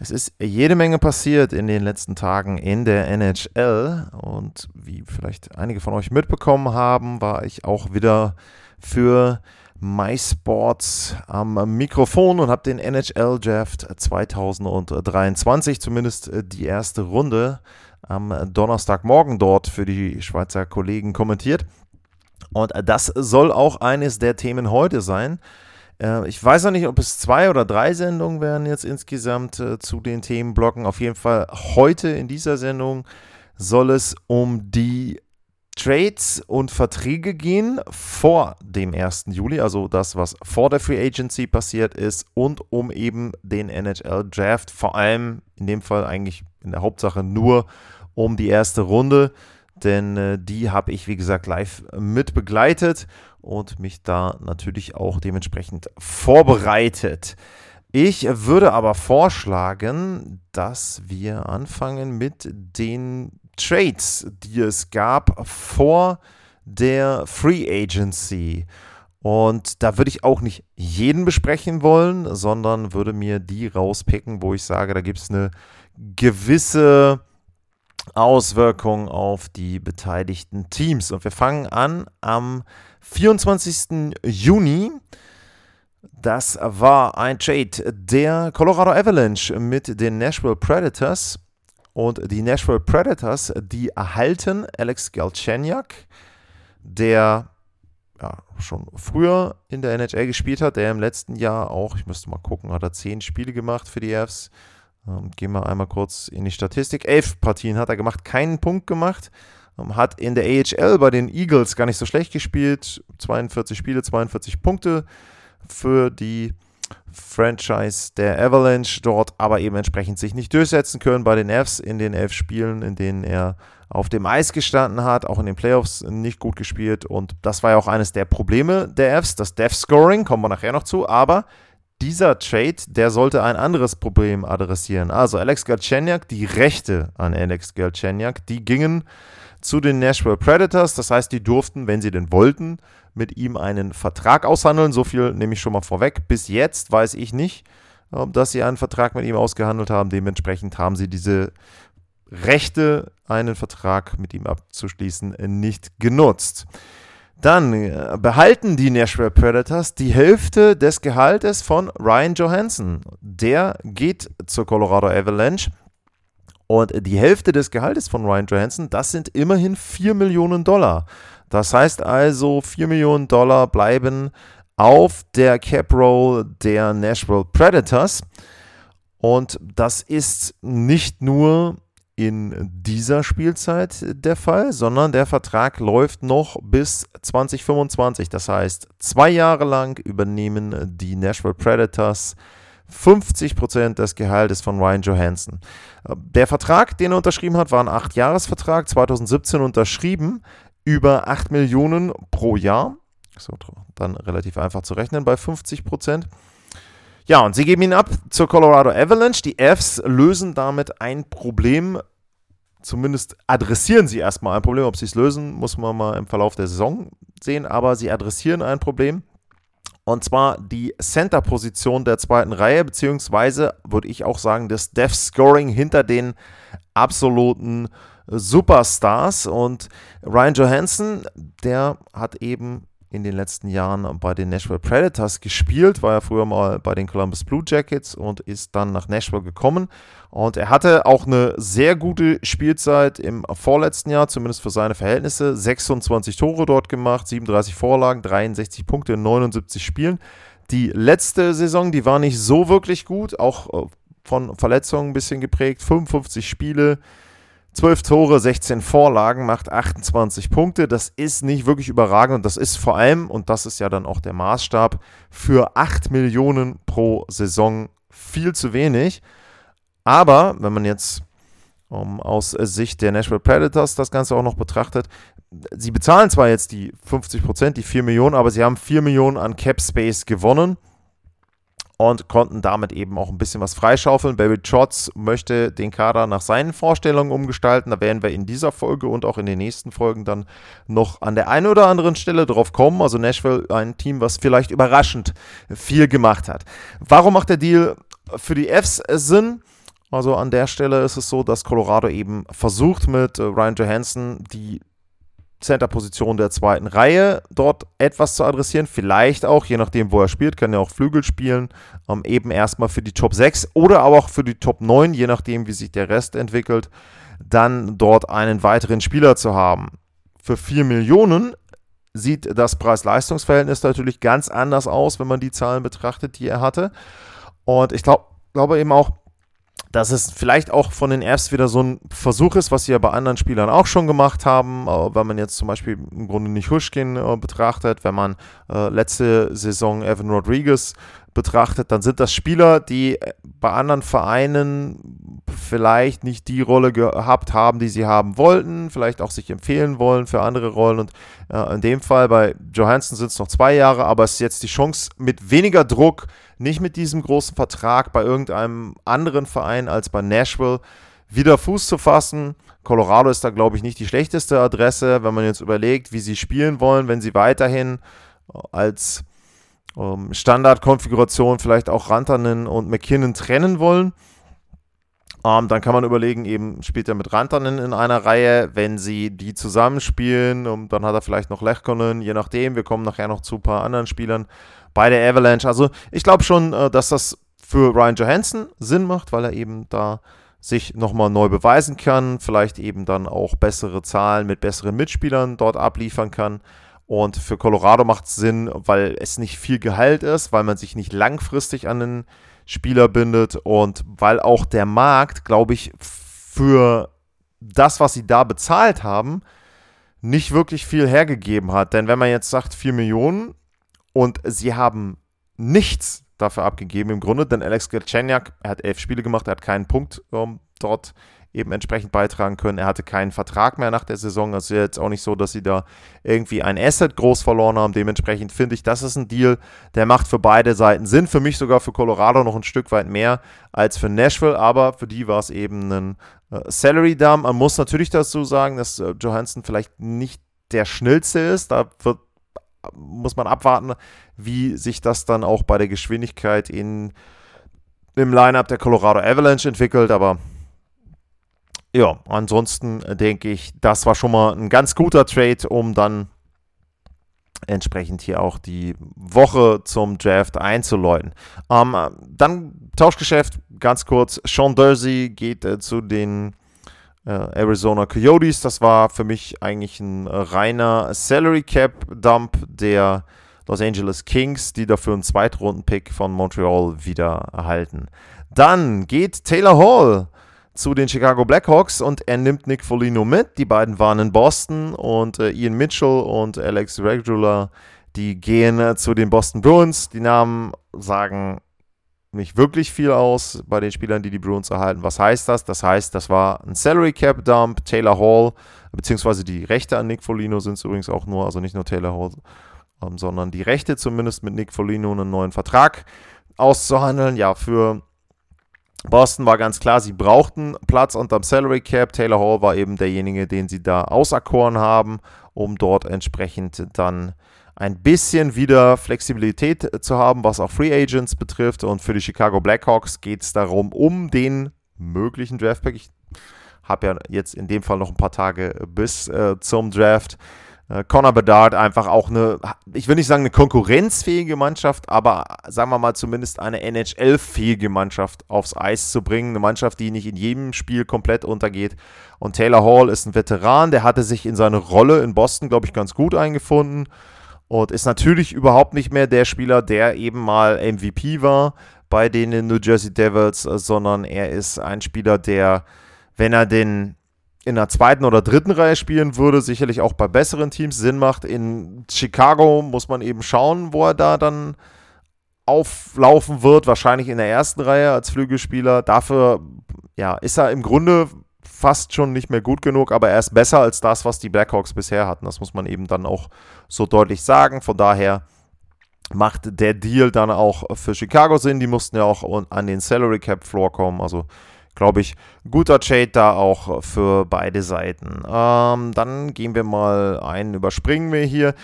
Es ist jede Menge passiert in den letzten Tagen in der NHL und wie vielleicht einige von euch mitbekommen haben, war ich auch wieder für MySports am Mikrofon und habe den NHL Draft 2023, zumindest die erste Runde, am Donnerstagmorgen dort für die Schweizer Kollegen kommentiert. Und das soll auch eines der Themen heute sein. Äh, ich weiß noch nicht, ob es zwei oder drei Sendungen werden jetzt insgesamt äh, zu den Themenblocken. Auf jeden Fall heute in dieser Sendung soll es um die Trades und Verträge gehen vor dem 1. Juli, also das, was vor der Free Agency passiert ist, und um eben den NHL Draft, vor allem in dem Fall eigentlich in der Hauptsache nur um die erste Runde, denn äh, die habe ich, wie gesagt, live mit begleitet und mich da natürlich auch dementsprechend vorbereitet. Ich würde aber vorschlagen, dass wir anfangen mit den Trades, die es gab vor der Free Agency. Und da würde ich auch nicht jeden besprechen wollen, sondern würde mir die rauspicken, wo ich sage, da gibt es eine gewisse Auswirkung auf die beteiligten Teams. Und wir fangen an am 24. Juni. Das war ein Trade der Colorado Avalanche mit den Nashville Predators. Und die Nashville Predators, die erhalten Alex Galchenyuk, der ja, schon früher in der NHL gespielt hat, der im letzten Jahr auch, ich müsste mal gucken, hat er zehn Spiele gemacht für die Avs. Ähm, gehen wir einmal kurz in die Statistik. Elf Partien hat er gemacht, keinen Punkt gemacht. Ähm, hat in der AHL bei den Eagles gar nicht so schlecht gespielt. 42 Spiele, 42 Punkte für die Franchise der Avalanche dort, aber eben entsprechend sich nicht durchsetzen können bei den Fs in den elf Spielen, in denen er auf dem Eis gestanden hat, auch in den Playoffs nicht gut gespielt und das war ja auch eines der Probleme der Fs, das Death Scoring, kommen wir nachher noch zu, aber dieser Trade, der sollte ein anderes Problem adressieren. Also Alex Galchenyuk, die Rechte an Alex Galchenyuk, die gingen zu den Nashville Predators. Das heißt, die durften, wenn sie denn wollten, mit ihm einen Vertrag aushandeln. So viel nehme ich schon mal vorweg. Bis jetzt weiß ich nicht, dass sie einen Vertrag mit ihm ausgehandelt haben. Dementsprechend haben sie diese Rechte, einen Vertrag mit ihm abzuschließen, nicht genutzt. Dann äh, behalten die Nashville Predators die Hälfte des Gehaltes von Ryan Johansson. Der geht zur Colorado Avalanche. Und die Hälfte des Gehaltes von Ryan Johansson, das sind immerhin 4 Millionen Dollar. Das heißt also, 4 Millionen Dollar bleiben auf der Cap Roll der Nashville Predators. Und das ist nicht nur in dieser Spielzeit der Fall, sondern der Vertrag läuft noch bis 2025. Das heißt, zwei Jahre lang übernehmen die Nashville Predators 50% des Gehaltes von Ryan Johansson. Der Vertrag, den er unterschrieben hat, war ein 8-Jahres-Vertrag, 2017 unterschrieben, über 8 Millionen pro Jahr. So, dann relativ einfach zu rechnen bei 50%. Ja, und sie geben ihn ab zur Colorado Avalanche. Die Fs lösen damit ein Problem, zumindest adressieren sie erstmal ein Problem. Ob sie es lösen, muss man mal im Verlauf der Saison sehen, aber sie adressieren ein Problem. Und zwar die Center-Position der zweiten Reihe, beziehungsweise würde ich auch sagen, das Death Scoring hinter den absoluten Superstars. Und Ryan Johansson, der hat eben in den letzten Jahren bei den Nashville Predators gespielt, war ja früher mal bei den Columbus Blue Jackets und ist dann nach Nashville gekommen. Und er hatte auch eine sehr gute Spielzeit im vorletzten Jahr, zumindest für seine Verhältnisse. 26 Tore dort gemacht, 37 Vorlagen, 63 Punkte in 79 Spielen. Die letzte Saison, die war nicht so wirklich gut, auch äh, von Verletzungen ein bisschen geprägt. 55 Spiele, 12 Tore, 16 Vorlagen, macht 28 Punkte. Das ist nicht wirklich überragend und das ist vor allem, und das ist ja dann auch der Maßstab, für 8 Millionen pro Saison viel zu wenig. Aber wenn man jetzt um, aus Sicht der Nashville Predators das Ganze auch noch betrachtet. Sie bezahlen zwar jetzt die 50 Prozent, die 4 Millionen, aber sie haben 4 Millionen an Cap Space gewonnen und konnten damit eben auch ein bisschen was freischaufeln. Barry Trotz möchte den Kader nach seinen Vorstellungen umgestalten. Da werden wir in dieser Folge und auch in den nächsten Folgen dann noch an der einen oder anderen Stelle drauf kommen. Also Nashville, ein Team, was vielleicht überraschend viel gemacht hat. Warum macht der Deal für die Fs Sinn? Also an der Stelle ist es so, dass Colorado eben versucht mit äh, Ryan Johansson die Center-Position der zweiten Reihe dort etwas zu adressieren. Vielleicht auch, je nachdem, wo er spielt, kann er auch Flügel spielen. Ähm, eben erstmal für die Top 6 oder aber auch für die Top 9, je nachdem, wie sich der Rest entwickelt, dann dort einen weiteren Spieler zu haben. Für 4 Millionen sieht das Preis-Leistungs-Verhältnis natürlich ganz anders aus, wenn man die Zahlen betrachtet, die er hatte. Und ich glaub, glaube eben auch, dass es vielleicht auch von den Fs wieder so ein Versuch ist, was sie ja bei anderen Spielern auch schon gemacht haben, äh, wenn man jetzt zum Beispiel im Grunde nicht Huschkin äh, betrachtet, wenn man äh, letzte Saison Evan Rodriguez betrachtet, dann sind das Spieler, die bei anderen Vereinen vielleicht nicht die Rolle gehabt haben, die sie haben wollten, vielleicht auch sich empfehlen wollen für andere Rollen. Und in dem Fall bei Johansson sind es noch zwei Jahre, aber es ist jetzt die Chance, mit weniger Druck, nicht mit diesem großen Vertrag bei irgendeinem anderen Verein als bei Nashville, wieder Fuß zu fassen. Colorado ist da, glaube ich, nicht die schlechteste Adresse, wenn man jetzt überlegt, wie sie spielen wollen, wenn sie weiterhin äh, als ähm, Standardkonfiguration vielleicht auch Rantanen und McKinnon trennen wollen. Ähm, dann kann man überlegen, eben spielt er mit Rantanen in einer Reihe, wenn sie die zusammenspielen, und dann hat er vielleicht noch Lechkonen, je nachdem. Wir kommen nachher noch zu ein paar anderen Spielern bei der Avalanche. Also ich glaube schon, äh, dass das für Ryan Johansson Sinn macht, weil er eben da sich nochmal neu beweisen kann, vielleicht eben dann auch bessere Zahlen mit besseren Mitspielern dort abliefern kann. Und für Colorado macht es Sinn, weil es nicht viel Gehalt ist, weil man sich nicht langfristig an den Spieler bindet und weil auch der Markt, glaube ich, für das, was sie da bezahlt haben, nicht wirklich viel hergegeben hat. Denn wenn man jetzt sagt 4 Millionen und sie haben nichts dafür abgegeben im Grunde, denn Alex Galchenyuk, er hat elf Spiele gemacht, er hat keinen Punkt ähm, dort eben entsprechend beitragen können. Er hatte keinen Vertrag mehr nach der Saison. Ist jetzt auch nicht so, dass sie da irgendwie ein Asset groß verloren haben. Dementsprechend finde ich, das ist ein Deal, der macht für beide Seiten Sinn. Für mich sogar für Colorado noch ein Stück weit mehr als für Nashville, aber für die war es eben ein äh, Salary Dump. Man muss natürlich dazu sagen, dass äh, Johansson vielleicht nicht der schnellste ist. Da wird, muss man abwarten, wie sich das dann auch bei der Geschwindigkeit in im Lineup der Colorado Avalanche entwickelt, aber ja, ansonsten denke ich, das war schon mal ein ganz guter Trade, um dann entsprechend hier auch die Woche zum Draft einzuläuten. Ähm, dann Tauschgeschäft, ganz kurz. Sean Dursey geht äh, zu den Arizona Coyotes. Das war für mich eigentlich ein äh, reiner Salary Cap Dump der Los Angeles Kings, die dafür einen Zweitrunden-Pick von Montreal wieder erhalten. Dann geht Taylor Hall zu den Chicago Blackhawks und er nimmt Nick Folino mit. Die beiden waren in Boston und äh, Ian Mitchell und Alex Regular, die gehen äh, zu den Boston Bruins. Die Namen sagen nicht wirklich viel aus bei den Spielern, die die Bruins erhalten. Was heißt das? Das heißt, das war ein Salary Cap Dump. Taylor Hall, beziehungsweise die Rechte an Nick Folino sind es übrigens auch nur, also nicht nur Taylor Hall, ähm, sondern die Rechte zumindest mit Nick Folino einen neuen Vertrag auszuhandeln. Ja, für Boston war ganz klar, sie brauchten Platz unterm Salary Cap. Taylor Hall war eben derjenige, den sie da auserkoren haben, um dort entsprechend dann ein bisschen wieder Flexibilität zu haben, was auch Free Agents betrifft. Und für die Chicago Blackhawks geht es darum, um den möglichen Draftpack. Ich habe ja jetzt in dem Fall noch ein paar Tage bis äh, zum Draft. Äh, Connor Bedard einfach auch eine, ich will nicht sagen eine konkurrenzfähige Mannschaft, aber sagen wir mal zumindest eine NHL-fähige Mannschaft aufs Eis zu bringen. Eine Mannschaft, die nicht in jedem Spiel komplett untergeht. Und Taylor Hall ist ein Veteran, der hatte sich in seine Rolle in Boston, glaube ich, ganz gut eingefunden und ist natürlich überhaupt nicht mehr der Spieler, der eben mal MVP war bei den New Jersey Devils, sondern er ist ein Spieler, der, wenn er den in der zweiten oder dritten Reihe spielen würde, sicherlich auch bei besseren Teams Sinn macht. In Chicago muss man eben schauen, wo er da dann auflaufen wird. Wahrscheinlich in der ersten Reihe als Flügelspieler. Dafür ja, ist er im Grunde fast schon nicht mehr gut genug, aber er ist besser als das, was die Blackhawks bisher hatten. Das muss man eben dann auch so deutlich sagen. Von daher macht der Deal dann auch für Chicago Sinn. Die mussten ja auch an den Salary Cap Floor kommen. Also glaube ich, guter Trade da auch für beide Seiten. Ähm, dann gehen wir mal ein, überspringen wir hier.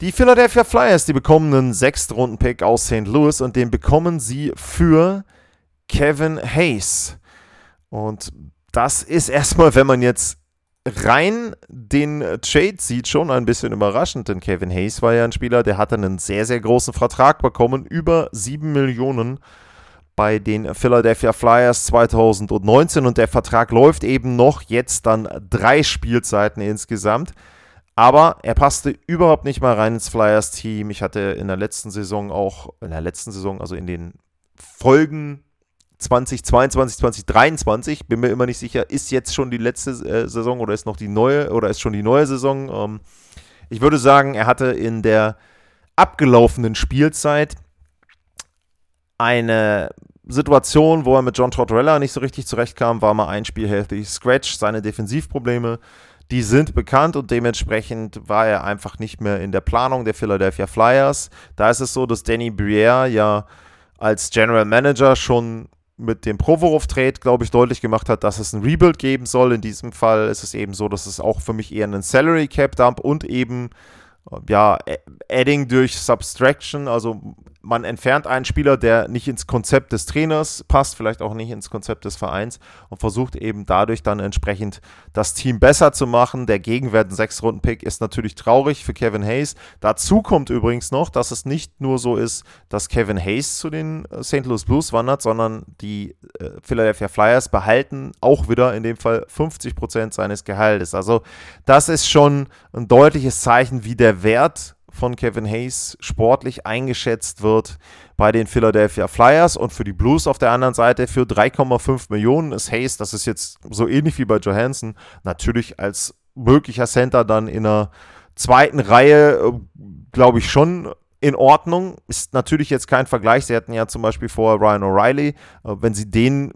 Die Philadelphia Flyers, die bekommen einen Sechstrunden-Pick aus St. Louis und den bekommen sie für Kevin Hayes. Und das ist erstmal, wenn man jetzt rein den Trade sieht, schon ein bisschen überraschend, denn Kevin Hayes war ja ein Spieler, der hatte einen sehr, sehr großen Vertrag bekommen, über 7 Millionen bei den Philadelphia Flyers 2019 und der Vertrag läuft eben noch jetzt dann drei Spielzeiten insgesamt. Aber er passte überhaupt nicht mal rein ins Flyers-Team. Ich hatte in der letzten Saison auch, in der letzten Saison, also in den Folgen 2022, 2023, bin mir immer nicht sicher, ist jetzt schon die letzte äh, Saison oder ist noch die neue oder ist schon die neue Saison. Ähm, ich würde sagen, er hatte in der abgelaufenen Spielzeit eine Situation, wo er mit John Tortorella nicht so richtig zurechtkam, war mal ein Spiel healthy scratch, seine Defensivprobleme, die sind bekannt und dementsprechend war er einfach nicht mehr in der Planung der Philadelphia Flyers. Da ist es so, dass Danny Briere ja als General Manager schon mit dem Provorov-Trade, glaube ich, deutlich gemacht hat, dass es ein Rebuild geben soll. In diesem Fall ist es eben so, dass es auch für mich eher einen Salary Cap Dump und eben ja, Adding durch Subtraction, also man entfernt einen Spieler, der nicht ins Konzept des Trainers passt, vielleicht auch nicht ins Konzept des Vereins und versucht eben dadurch dann entsprechend das Team besser zu machen. Der Gegenwert, ein Sechs-Runden-Pick, ist natürlich traurig für Kevin Hayes. Dazu kommt übrigens noch, dass es nicht nur so ist, dass Kevin Hayes zu den äh, St. Louis Blues wandert, sondern die äh, Philadelphia Flyers behalten auch wieder in dem Fall 50 Prozent seines Gehaltes. Also das ist schon ein deutliches Zeichen, wie der Wert von Kevin Hayes sportlich eingeschätzt wird bei den Philadelphia Flyers und für die Blues auf der anderen Seite für 3,5 Millionen ist Hayes, das ist jetzt so ähnlich wie bei Johansson, natürlich als möglicher Center dann in einer zweiten Reihe, äh, glaube ich, schon in Ordnung. Ist natürlich jetzt kein Vergleich. Sie hatten ja zum Beispiel vor Ryan O'Reilly. Äh, wenn Sie den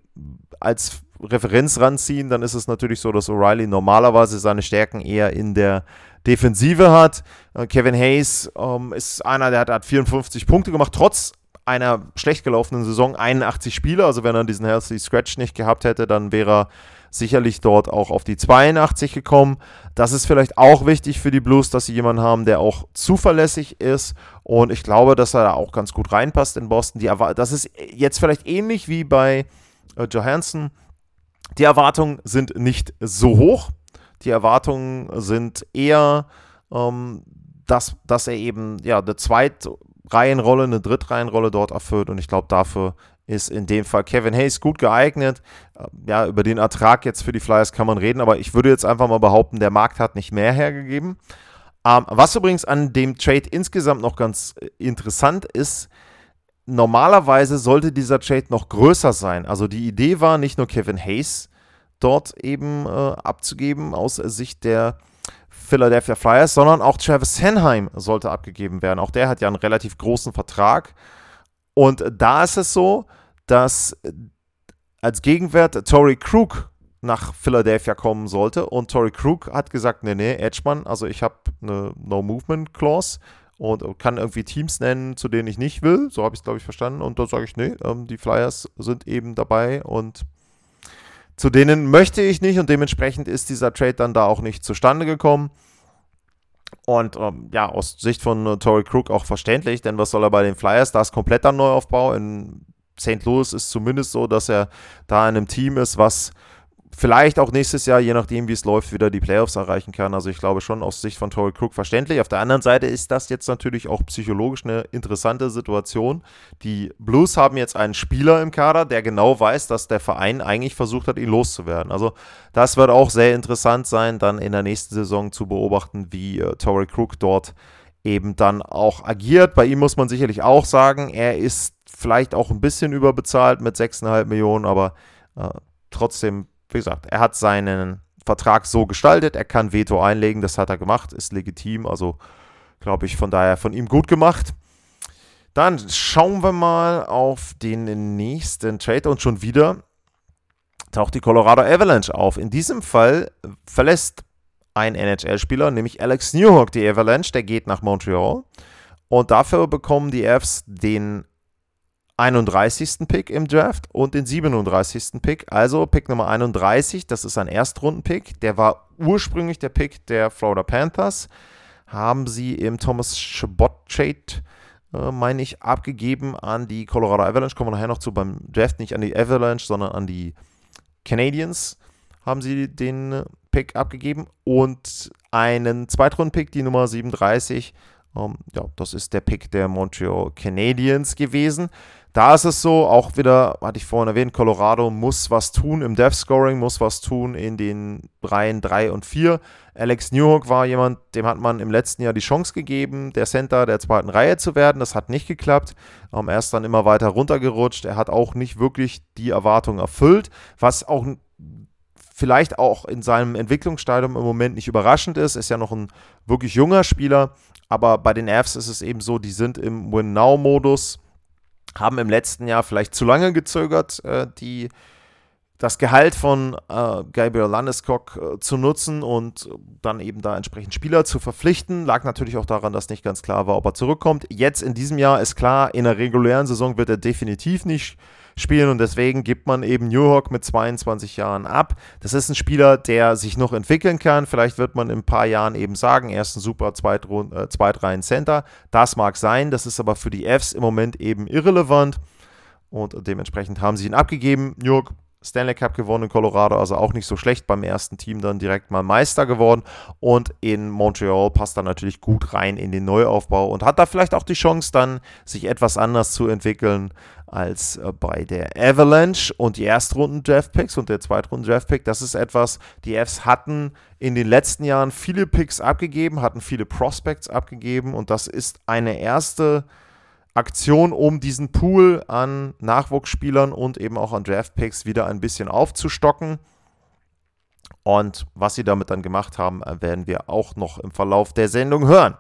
als Referenz ranziehen, dann ist es natürlich so, dass O'Reilly normalerweise seine Stärken eher in der Defensive hat. Äh, Kevin Hayes ähm, ist einer, der hat, hat 54 Punkte gemacht, trotz einer schlecht gelaufenen Saison 81 Spiele. Also wenn er diesen Healthy Scratch nicht gehabt hätte, dann wäre er sicherlich dort auch auf die 82 gekommen. Das ist vielleicht auch wichtig für die Blues, dass sie jemanden haben, der auch zuverlässig ist. Und ich glaube, dass er da auch ganz gut reinpasst in Boston. Die, das ist jetzt vielleicht ähnlich wie bei äh, Johansson. Die Erwartungen sind nicht so hoch. Die Erwartungen sind eher, ähm, dass, dass er eben ja, eine Zweitreihenrolle, eine Drittreihenrolle dort erfüllt. Und ich glaube, dafür ist in dem Fall Kevin Hayes gut geeignet. Äh, ja, über den Ertrag jetzt für die Flyers kann man reden, aber ich würde jetzt einfach mal behaupten, der Markt hat nicht mehr hergegeben. Ähm, was übrigens an dem Trade insgesamt noch ganz äh, interessant ist, normalerweise sollte dieser Trade noch größer sein. Also die Idee war nicht nur Kevin Hayes dort eben äh, abzugeben aus Sicht der Philadelphia Flyers, sondern auch Travis Sanheim sollte abgegeben werden. Auch der hat ja einen relativ großen Vertrag. Und da ist es so, dass als Gegenwert Tory Krug nach Philadelphia kommen sollte. Und Tory Krug hat gesagt, nee, nee, Edgeman, also ich habe eine No-Movement-Clause und kann irgendwie Teams nennen, zu denen ich nicht will. So habe ich es, glaube ich, verstanden. Und da sage ich, nee, ähm, die Flyers sind eben dabei und zu denen möchte ich nicht und dementsprechend ist dieser Trade dann da auch nicht zustande gekommen. Und ähm, ja, aus Sicht von äh, Tory Crook auch verständlich, denn was soll er bei den Flyers? Da ist kompletter Neuaufbau. In St. Louis ist zumindest so, dass er da in einem Team ist, was vielleicht auch nächstes Jahr, je nachdem, wie es läuft, wieder die Playoffs erreichen kann. Also ich glaube schon aus Sicht von Tory Crook verständlich. Auf der anderen Seite ist das jetzt natürlich auch psychologisch eine interessante Situation. Die Blues haben jetzt einen Spieler im Kader, der genau weiß, dass der Verein eigentlich versucht hat, ihn loszuwerden. Also das wird auch sehr interessant sein, dann in der nächsten Saison zu beobachten, wie äh, Tory Crook dort eben dann auch agiert. Bei ihm muss man sicherlich auch sagen, er ist vielleicht auch ein bisschen überbezahlt mit 6,5 Millionen, aber äh, trotzdem wie gesagt, er hat seinen Vertrag so gestaltet, er kann Veto einlegen, das hat er gemacht, ist legitim, also glaube ich von daher von ihm gut gemacht. Dann schauen wir mal auf den nächsten Trade und schon wieder taucht die Colorado Avalanche auf. In diesem Fall verlässt ein NHL-Spieler, nämlich Alex Newhook, die Avalanche, der geht nach Montreal. Und dafür bekommen die Avs den 31. Pick im Draft und den 37. Pick. Also Pick Nummer 31, das ist ein Erstrunden-Pick. Der war ursprünglich der Pick der Florida Panthers. Haben sie im Thomas Chabot-Trade, äh, meine ich, abgegeben an die Colorado Avalanche. Kommen wir nachher noch zu beim Draft, nicht an die Avalanche, sondern an die Canadiens haben sie den Pick abgegeben und einen Zweitrunden-Pick, die Nummer 37. Ähm, ja, das ist der Pick der Montreal Canadiens gewesen. Da ist es so, auch wieder, hatte ich vorhin erwähnt, Colorado muss was tun im Death Scoring, muss was tun in den Reihen 3 und 4. Alex Newhook war jemand, dem hat man im letzten Jahr die Chance gegeben, der Center der zweiten Reihe zu werden. Das hat nicht geklappt. Ähm, er ist dann immer weiter runtergerutscht. Er hat auch nicht wirklich die Erwartung erfüllt, was auch vielleicht auch in seinem Entwicklungsstadium im Moment nicht überraschend ist. Ist ja noch ein wirklich junger Spieler, aber bei den Avs ist es eben so, die sind im Win-Now-Modus haben im letzten Jahr vielleicht zu lange gezögert, äh, die, das Gehalt von äh, Gabriel Landeskog äh, zu nutzen und dann eben da entsprechend Spieler zu verpflichten. Lag natürlich auch daran, dass nicht ganz klar war, ob er zurückkommt. Jetzt in diesem Jahr ist klar, in der regulären Saison wird er definitiv nicht spielen und deswegen gibt man eben New York mit 22 Jahren ab. Das ist ein Spieler, der sich noch entwickeln kann. Vielleicht wird man in ein paar Jahren eben sagen, er ist ein super äh, Zweitreihen-Center. Das mag sein, das ist aber für die Fs im Moment eben irrelevant und dementsprechend haben sie ihn abgegeben. New York Stanley Cup gewonnen in Colorado, also auch nicht so schlecht beim ersten Team dann direkt mal Meister geworden. Und in Montreal passt er natürlich gut rein in den Neuaufbau und hat da vielleicht auch die Chance dann, sich etwas anders zu entwickeln als äh, bei der Avalanche. Und die Erstrunden-Draft-Picks und der Zweitrunden-Draft-Pick, das ist etwas, die Fs hatten in den letzten Jahren viele Picks abgegeben, hatten viele Prospects abgegeben und das ist eine erste Aktion, um diesen Pool an Nachwuchsspielern und eben auch an Draftpicks wieder ein bisschen aufzustocken. Und was sie damit dann gemacht haben, werden wir auch noch im Verlauf der Sendung hören.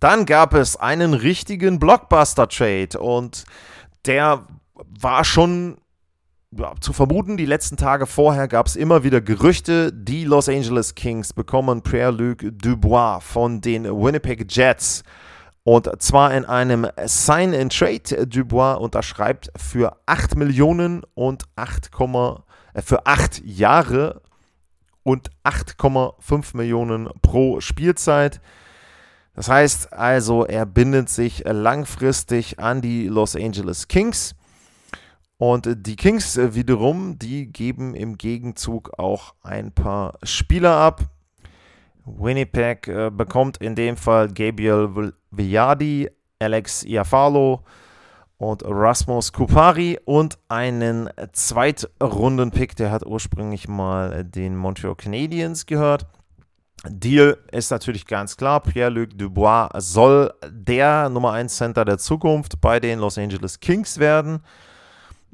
Dann gab es einen richtigen Blockbuster-Trade und der war schon ja, zu vermuten, die letzten Tage vorher gab es immer wieder Gerüchte, die Los Angeles Kings bekommen Pierre-Luc Dubois von den Winnipeg Jets. Und zwar in einem Sign-and-Trade. Dubois unterschreibt für 8 Millionen und 8, äh, für 8 Jahre und 8,5 Millionen pro Spielzeit. Das heißt also, er bindet sich langfristig an die Los Angeles Kings. Und die Kings wiederum, die geben im Gegenzug auch ein paar Spieler ab. Winnipeg äh, bekommt in dem Fall Gabriel Viadi, Alex Iafalo und Rasmus Kupari und einen Zweitrunden-Pick, der hat ursprünglich mal den Montreal Canadiens gehört. Deal ist natürlich ganz klar, Pierre-Luc Dubois soll der Nummer 1 Center der Zukunft bei den Los Angeles Kings werden.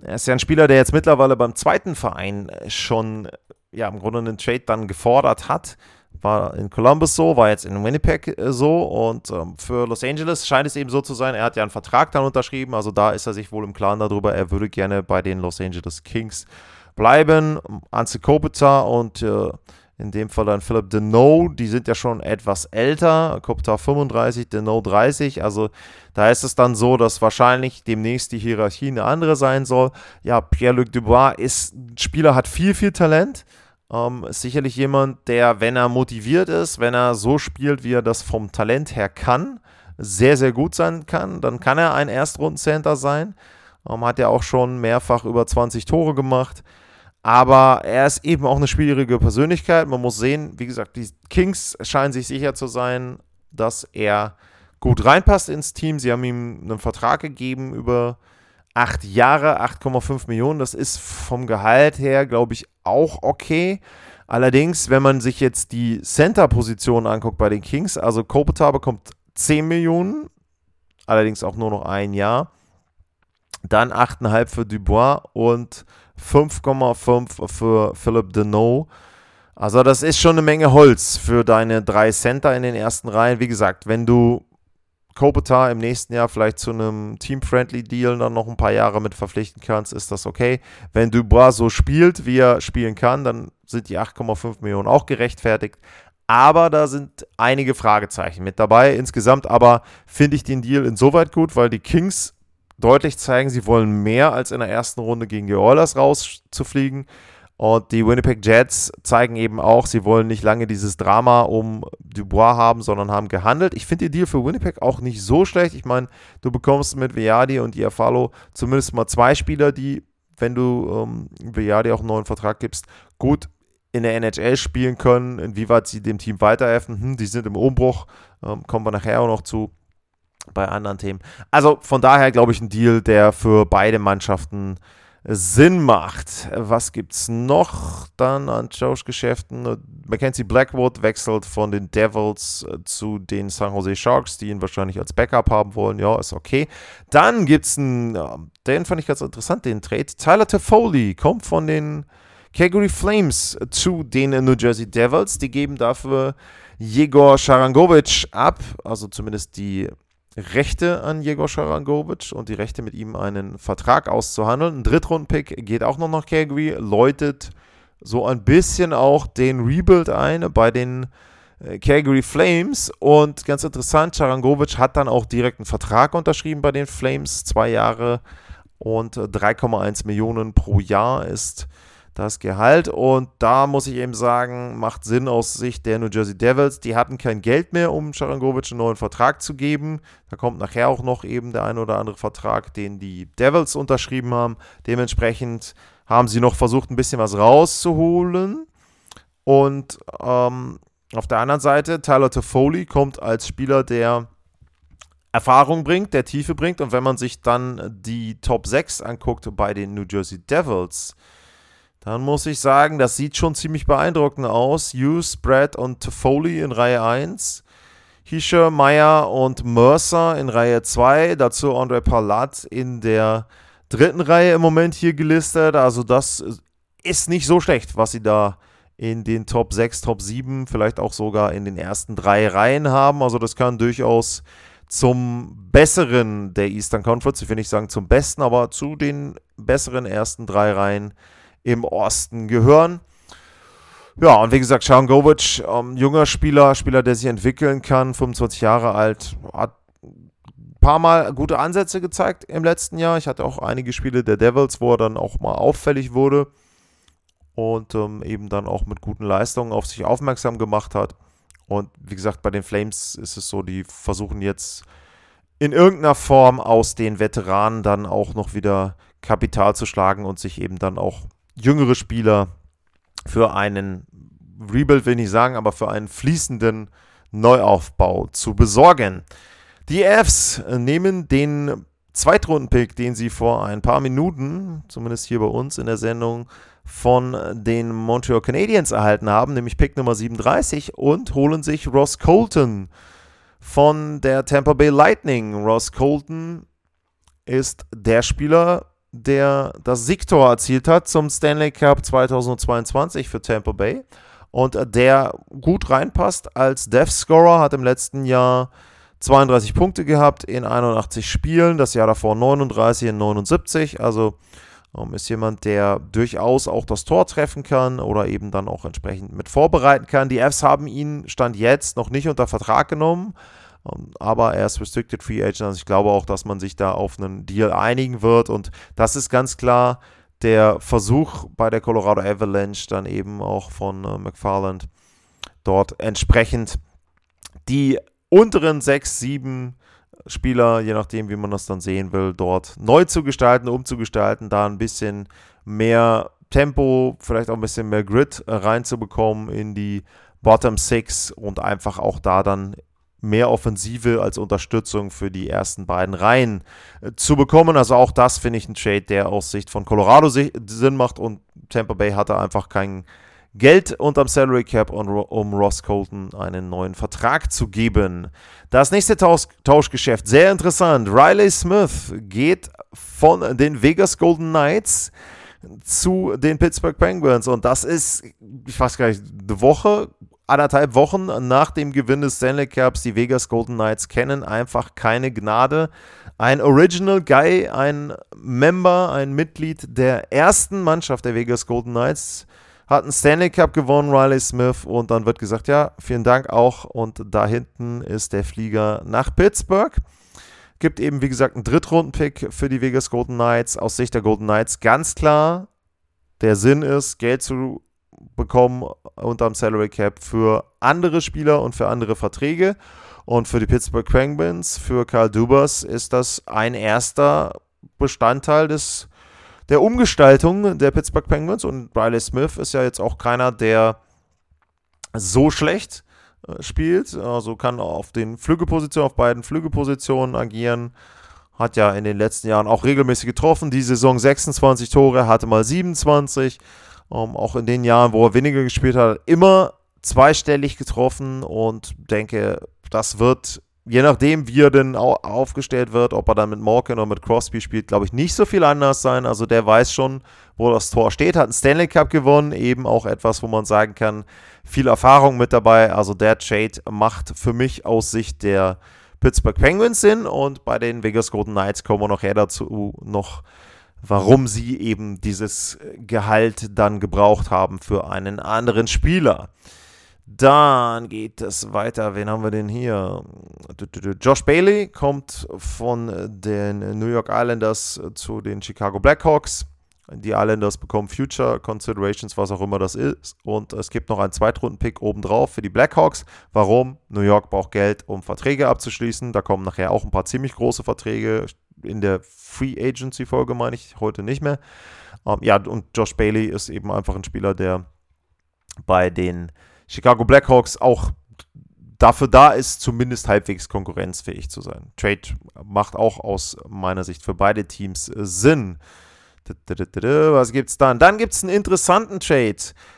Er ist ja ein Spieler, der jetzt mittlerweile beim zweiten Verein schon ja, im Grunde einen Trade dann gefordert hat. War in Columbus so, war jetzt in Winnipeg äh, so und ähm, für Los Angeles scheint es eben so zu sein, er hat ja einen Vertrag dann unterschrieben, also da ist er sich wohl im Klaren darüber, er würde gerne bei den Los Angeles Kings bleiben. Anze Kopitar und äh, in dem Fall dann Philip Deneau, die sind ja schon etwas älter, Kopitar 35, Deneau 30, also da ist es dann so, dass wahrscheinlich demnächst die Hierarchie eine andere sein soll. Ja, Pierre-Luc Dubois ist ein Spieler, hat viel, viel Talent, ähm, ist sicherlich jemand, der, wenn er motiviert ist, wenn er so spielt, wie er das vom Talent her kann, sehr, sehr gut sein kann, dann kann er ein Erstrunden-Center sein. Ähm, hat ja auch schon mehrfach über 20 Tore gemacht. Aber er ist eben auch eine schwierige Persönlichkeit. Man muss sehen, wie gesagt, die Kings scheinen sich sicher zu sein, dass er gut reinpasst ins Team. Sie haben ihm einen Vertrag gegeben über acht Jahre, 8,5 Millionen. Das ist vom Gehalt her, glaube ich, auch okay. Allerdings, wenn man sich jetzt die Center-Position anguckt bei den Kings, also Kopitar bekommt 10 Millionen, allerdings auch nur noch ein Jahr. Dann 8,5 für Dubois und 5,5 für Philip Deneau. Also das ist schon eine Menge Holz für deine drei Center in den ersten Reihen. Wie gesagt, wenn du Kopitar im nächsten Jahr vielleicht zu einem Team-Friendly-Deal dann noch ein paar Jahre mit verpflichten kannst, ist das okay. Wenn Dubois so spielt, wie er spielen kann, dann sind die 8,5 Millionen auch gerechtfertigt. Aber da sind einige Fragezeichen mit dabei. Insgesamt aber finde ich den Deal insoweit gut, weil die Kings deutlich zeigen, sie wollen mehr als in der ersten Runde gegen die Oilers rauszufliegen. Und die Winnipeg Jets zeigen eben auch, sie wollen nicht lange dieses Drama um Dubois haben, sondern haben gehandelt. Ich finde den Deal für Winnipeg auch nicht so schlecht. Ich meine, du bekommst mit Viadi und Iafalo zumindest mal zwei Spieler, die, wenn du ähm, Viadi auch einen neuen Vertrag gibst, gut in der NHL spielen können. Inwieweit sie dem Team weiterhelfen, hm, die sind im Umbruch, ähm, kommen wir nachher auch noch zu bei anderen Themen. Also von daher glaube ich ein Deal, der für beide Mannschaften Sinn macht. Was gibt es noch dann an Tauschgeschäften? Mackenzie Blackwood wechselt von den Devils äh, zu den San Jose Sharks, die ihn wahrscheinlich als Backup haben wollen. Ja, ist okay. Dann gibt es einen, den fand ich ganz interessant, den Trade. Tyler Toffoli kommt von den Calgary Flames zu den New Jersey Devils. Die geben dafür Jegor Sharangovic ab, also zumindest die Rechte an Jegor Sharangovic und die Rechte mit ihm einen Vertrag auszuhandeln. Ein Drittrundenpick geht auch noch nach Calgary, läutet so ein bisschen auch den Rebuild ein bei den äh, Calgary Flames und ganz interessant, Sharangovic hat dann auch direkt einen Vertrag unterschrieben bei den Flames, zwei Jahre und 3,1 Millionen pro Jahr ist das Gehalt. Und da muss ich eben sagen, macht Sinn aus Sicht der New Jersey Devils. Die hatten kein Geld mehr, um Sharangovic einen neuen Vertrag zu geben. Da kommt nachher auch noch eben der ein oder andere Vertrag, den die Devils unterschrieben haben. Dementsprechend haben sie noch versucht, ein bisschen was rauszuholen. Und ähm, auf der anderen Seite, Tyler Toffoli kommt als Spieler, der Erfahrung bringt, der Tiefe bringt. Und wenn man sich dann die Top 6 anguckt bei den New Jersey Devils, dann muss ich sagen, das sieht schon ziemlich beeindruckend aus. Hughes, Brad und Foley in Reihe 1. Hischer, Meyer und Mercer in Reihe 2. Dazu Andre Palat in der dritten Reihe im Moment hier gelistet. Also das ist nicht so schlecht, was sie da in den Top 6, Top 7, vielleicht auch sogar in den ersten drei Reihen haben. Also das kann durchaus zum besseren der Eastern Conference, ich will nicht sagen zum besten, aber zu den besseren ersten drei Reihen im Osten gehören. Ja, und wie gesagt, Sean Govic, ähm, junger Spieler, Spieler, der sich entwickeln kann, 25 Jahre alt, hat ein paar Mal gute Ansätze gezeigt im letzten Jahr. Ich hatte auch einige Spiele der Devils, wo er dann auch mal auffällig wurde und ähm, eben dann auch mit guten Leistungen auf sich aufmerksam gemacht hat. Und wie gesagt, bei den Flames ist es so, die versuchen jetzt in irgendeiner Form aus den Veteranen dann auch noch wieder Kapital zu schlagen und sich eben dann auch jüngere Spieler für einen Rebuild, will ich nicht sagen, aber für einen fließenden Neuaufbau zu besorgen. Die Fs nehmen den Zweitrunden-Pick, den sie vor ein paar Minuten, zumindest hier bei uns in der Sendung, von den Montreal Canadiens erhalten haben, nämlich Pick Nummer 37 und holen sich Ross Colton von der Tampa Bay Lightning. Ross Colton ist der Spieler, der das Siegtor erzielt hat zum Stanley Cup 2022 für Tampa Bay. Und der gut reinpasst als Death Scorer, hat im letzten Jahr 32 Punkte gehabt in 81 Spielen, das Jahr davor 39 in 79, also ähm, ist jemand, der durchaus auch das Tor treffen kann oder eben dann auch entsprechend mit vorbereiten kann. Die Fs haben ihn Stand jetzt noch nicht unter Vertrag genommen, aber er ist Restricted Free Agent. Also ich glaube auch, dass man sich da auf einen Deal einigen wird. Und das ist ganz klar der Versuch bei der Colorado Avalanche, dann eben auch von äh, McFarland, dort entsprechend die unteren sechs, sieben Spieler, je nachdem, wie man das dann sehen will, dort neu zu gestalten, umzugestalten, da ein bisschen mehr Tempo, vielleicht auch ein bisschen mehr Grid äh, reinzubekommen in die Bottom Six und einfach auch da dann mehr Offensive als Unterstützung für die ersten beiden Reihen äh, zu bekommen. Also auch das finde ich ein Trade, der aus Sicht von Colorado Sinn macht und Tampa Bay hatte einfach kein Geld unterm Salary Cap, um Ross Colton einen neuen Vertrag zu geben. Das nächste Tausch Tauschgeschäft, sehr interessant. Riley Smith geht von den Vegas Golden Knights zu den Pittsburgh Penguins und das ist, ich weiß gar nicht, eine Woche, anderthalb Wochen nach dem Gewinn des Stanley Cups. Die Vegas Golden Knights kennen einfach keine Gnade. Ein Original Guy, ein Member, ein Mitglied der ersten Mannschaft der Vegas Golden Knights hat einen Stanley Cup gewonnen, Riley Smith, und dann wird gesagt, ja, vielen Dank auch. Und da hinten ist der Flieger nach Pittsburgh. Gibt eben, wie gesagt, einen Drittrunden-Pick für die Vegas Golden Knights. Aus Sicht der Golden Knights ganz klar, der Sinn ist, Geld zu bekommen unterm Salary Cap für andere Spieler und für andere Verträge. Und für die Pittsburgh Penguins, für Karl Dubas, ist das ein erster Bestandteil des, der Umgestaltung der Pittsburgh Penguins. Und Riley Smith ist ja jetzt auch keiner, der so schlecht äh, spielt. Also kann auf den Flügelpositionen, auf beiden Flügelpositionen agieren. Hat ja in den letzten Jahren auch regelmäßig getroffen. Die Saison 26 Tore, hatte mal 27. Ähm, auch in den Jahren, wo er weniger gespielt hat, immer zweistellig getroffen und denke, das wird, je nachdem, wie er denn aufgestellt wird, ob er dann mit Morgan oder mit Crosby spielt, glaube ich, nicht so viel anders sein. Also der weiß schon, wo das Tor steht, hat einen Stanley Cup gewonnen, eben auch etwas, wo man sagen kann, viel Erfahrung mit dabei. Also der Trade macht für mich aus Sicht der Pittsburgh Penguins Sinn und bei den Vegas Golden Knights kommen wir nachher dazu noch, warum sie eben dieses Gehalt dann gebraucht haben für einen anderen Spieler. Dann geht es weiter. Wen haben wir denn hier? Josh Bailey kommt von den New York Islanders zu den Chicago Blackhawks. Die Islanders bekommen Future Considerations, was auch immer das ist. Und es gibt noch einen Zweitrunden-Pick obendrauf für die Blackhawks. Warum? New York braucht Geld, um Verträge abzuschließen. Da kommen nachher auch ein paar ziemlich große Verträge. In der Free Agency-Folge meine ich heute nicht mehr. Ähm, ja, und Josh Bailey ist eben einfach ein Spieler, der bei den Chicago Blackhawks auch dafür da ist, zumindest halbwegs konkurrenzfähig zu sein. Trade macht auch aus meiner Sicht für beide Teams äh, Sinn. Was gibt's dann? Dann gibt es einen interessanten Trade.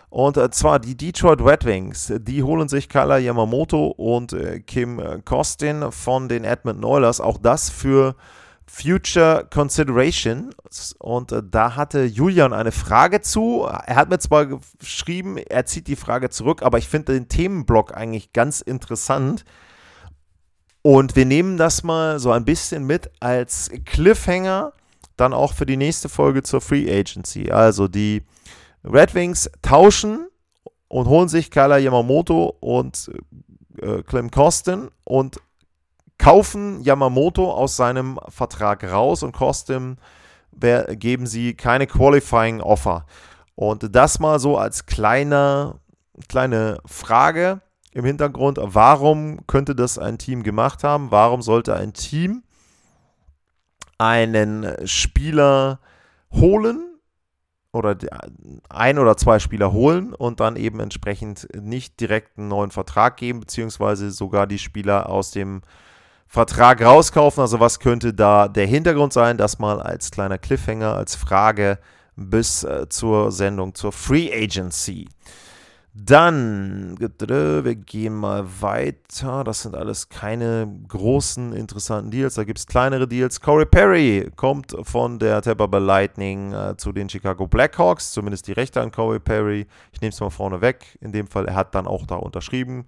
Und äh, zwar die Detroit Red Wings. Die holen sich Kala Yamamoto und äh, Kim Kostin von den Edmonton Oilers. Auch das für Future Consideration. Und äh, da hatte Julian eine Frage zu. Er hat mir zwar geschrieben, er zieht die Frage zurück, aber ich finde den Themenblock eigentlich ganz interessant. Und wir nehmen das mal so ein bisschen mit als Cliffhanger dann auch für die nächste Folge zur Free Agency. Also die Red Wings tauschen und holen sich Kala Yamamoto und äh, Clem Costin und kaufen Yamamoto aus seinem Vertrag raus und Costin geben sie keine Qualifying Offer. Und das mal so als kleine, kleine Frage im Hintergrund. Warum könnte das ein Team gemacht haben? Warum sollte ein Team einen Spieler holen oder ein oder zwei Spieler holen und dann eben entsprechend nicht direkt einen neuen Vertrag geben, beziehungsweise sogar die Spieler aus dem Vertrag rauskaufen. Also was könnte da der Hintergrund sein? Das mal als kleiner Cliffhanger, als Frage bis äh, zur Sendung zur Free Agency. Dann, wir gehen mal weiter. Das sind alles keine großen, interessanten Deals. Da gibt es kleinere Deals. Corey Perry kommt von der Tampa Bay Lightning äh, zu den Chicago Blackhawks. Zumindest die Rechte an Corey Perry. Ich nehme es mal vorne weg. In dem Fall, er hat dann auch da unterschrieben.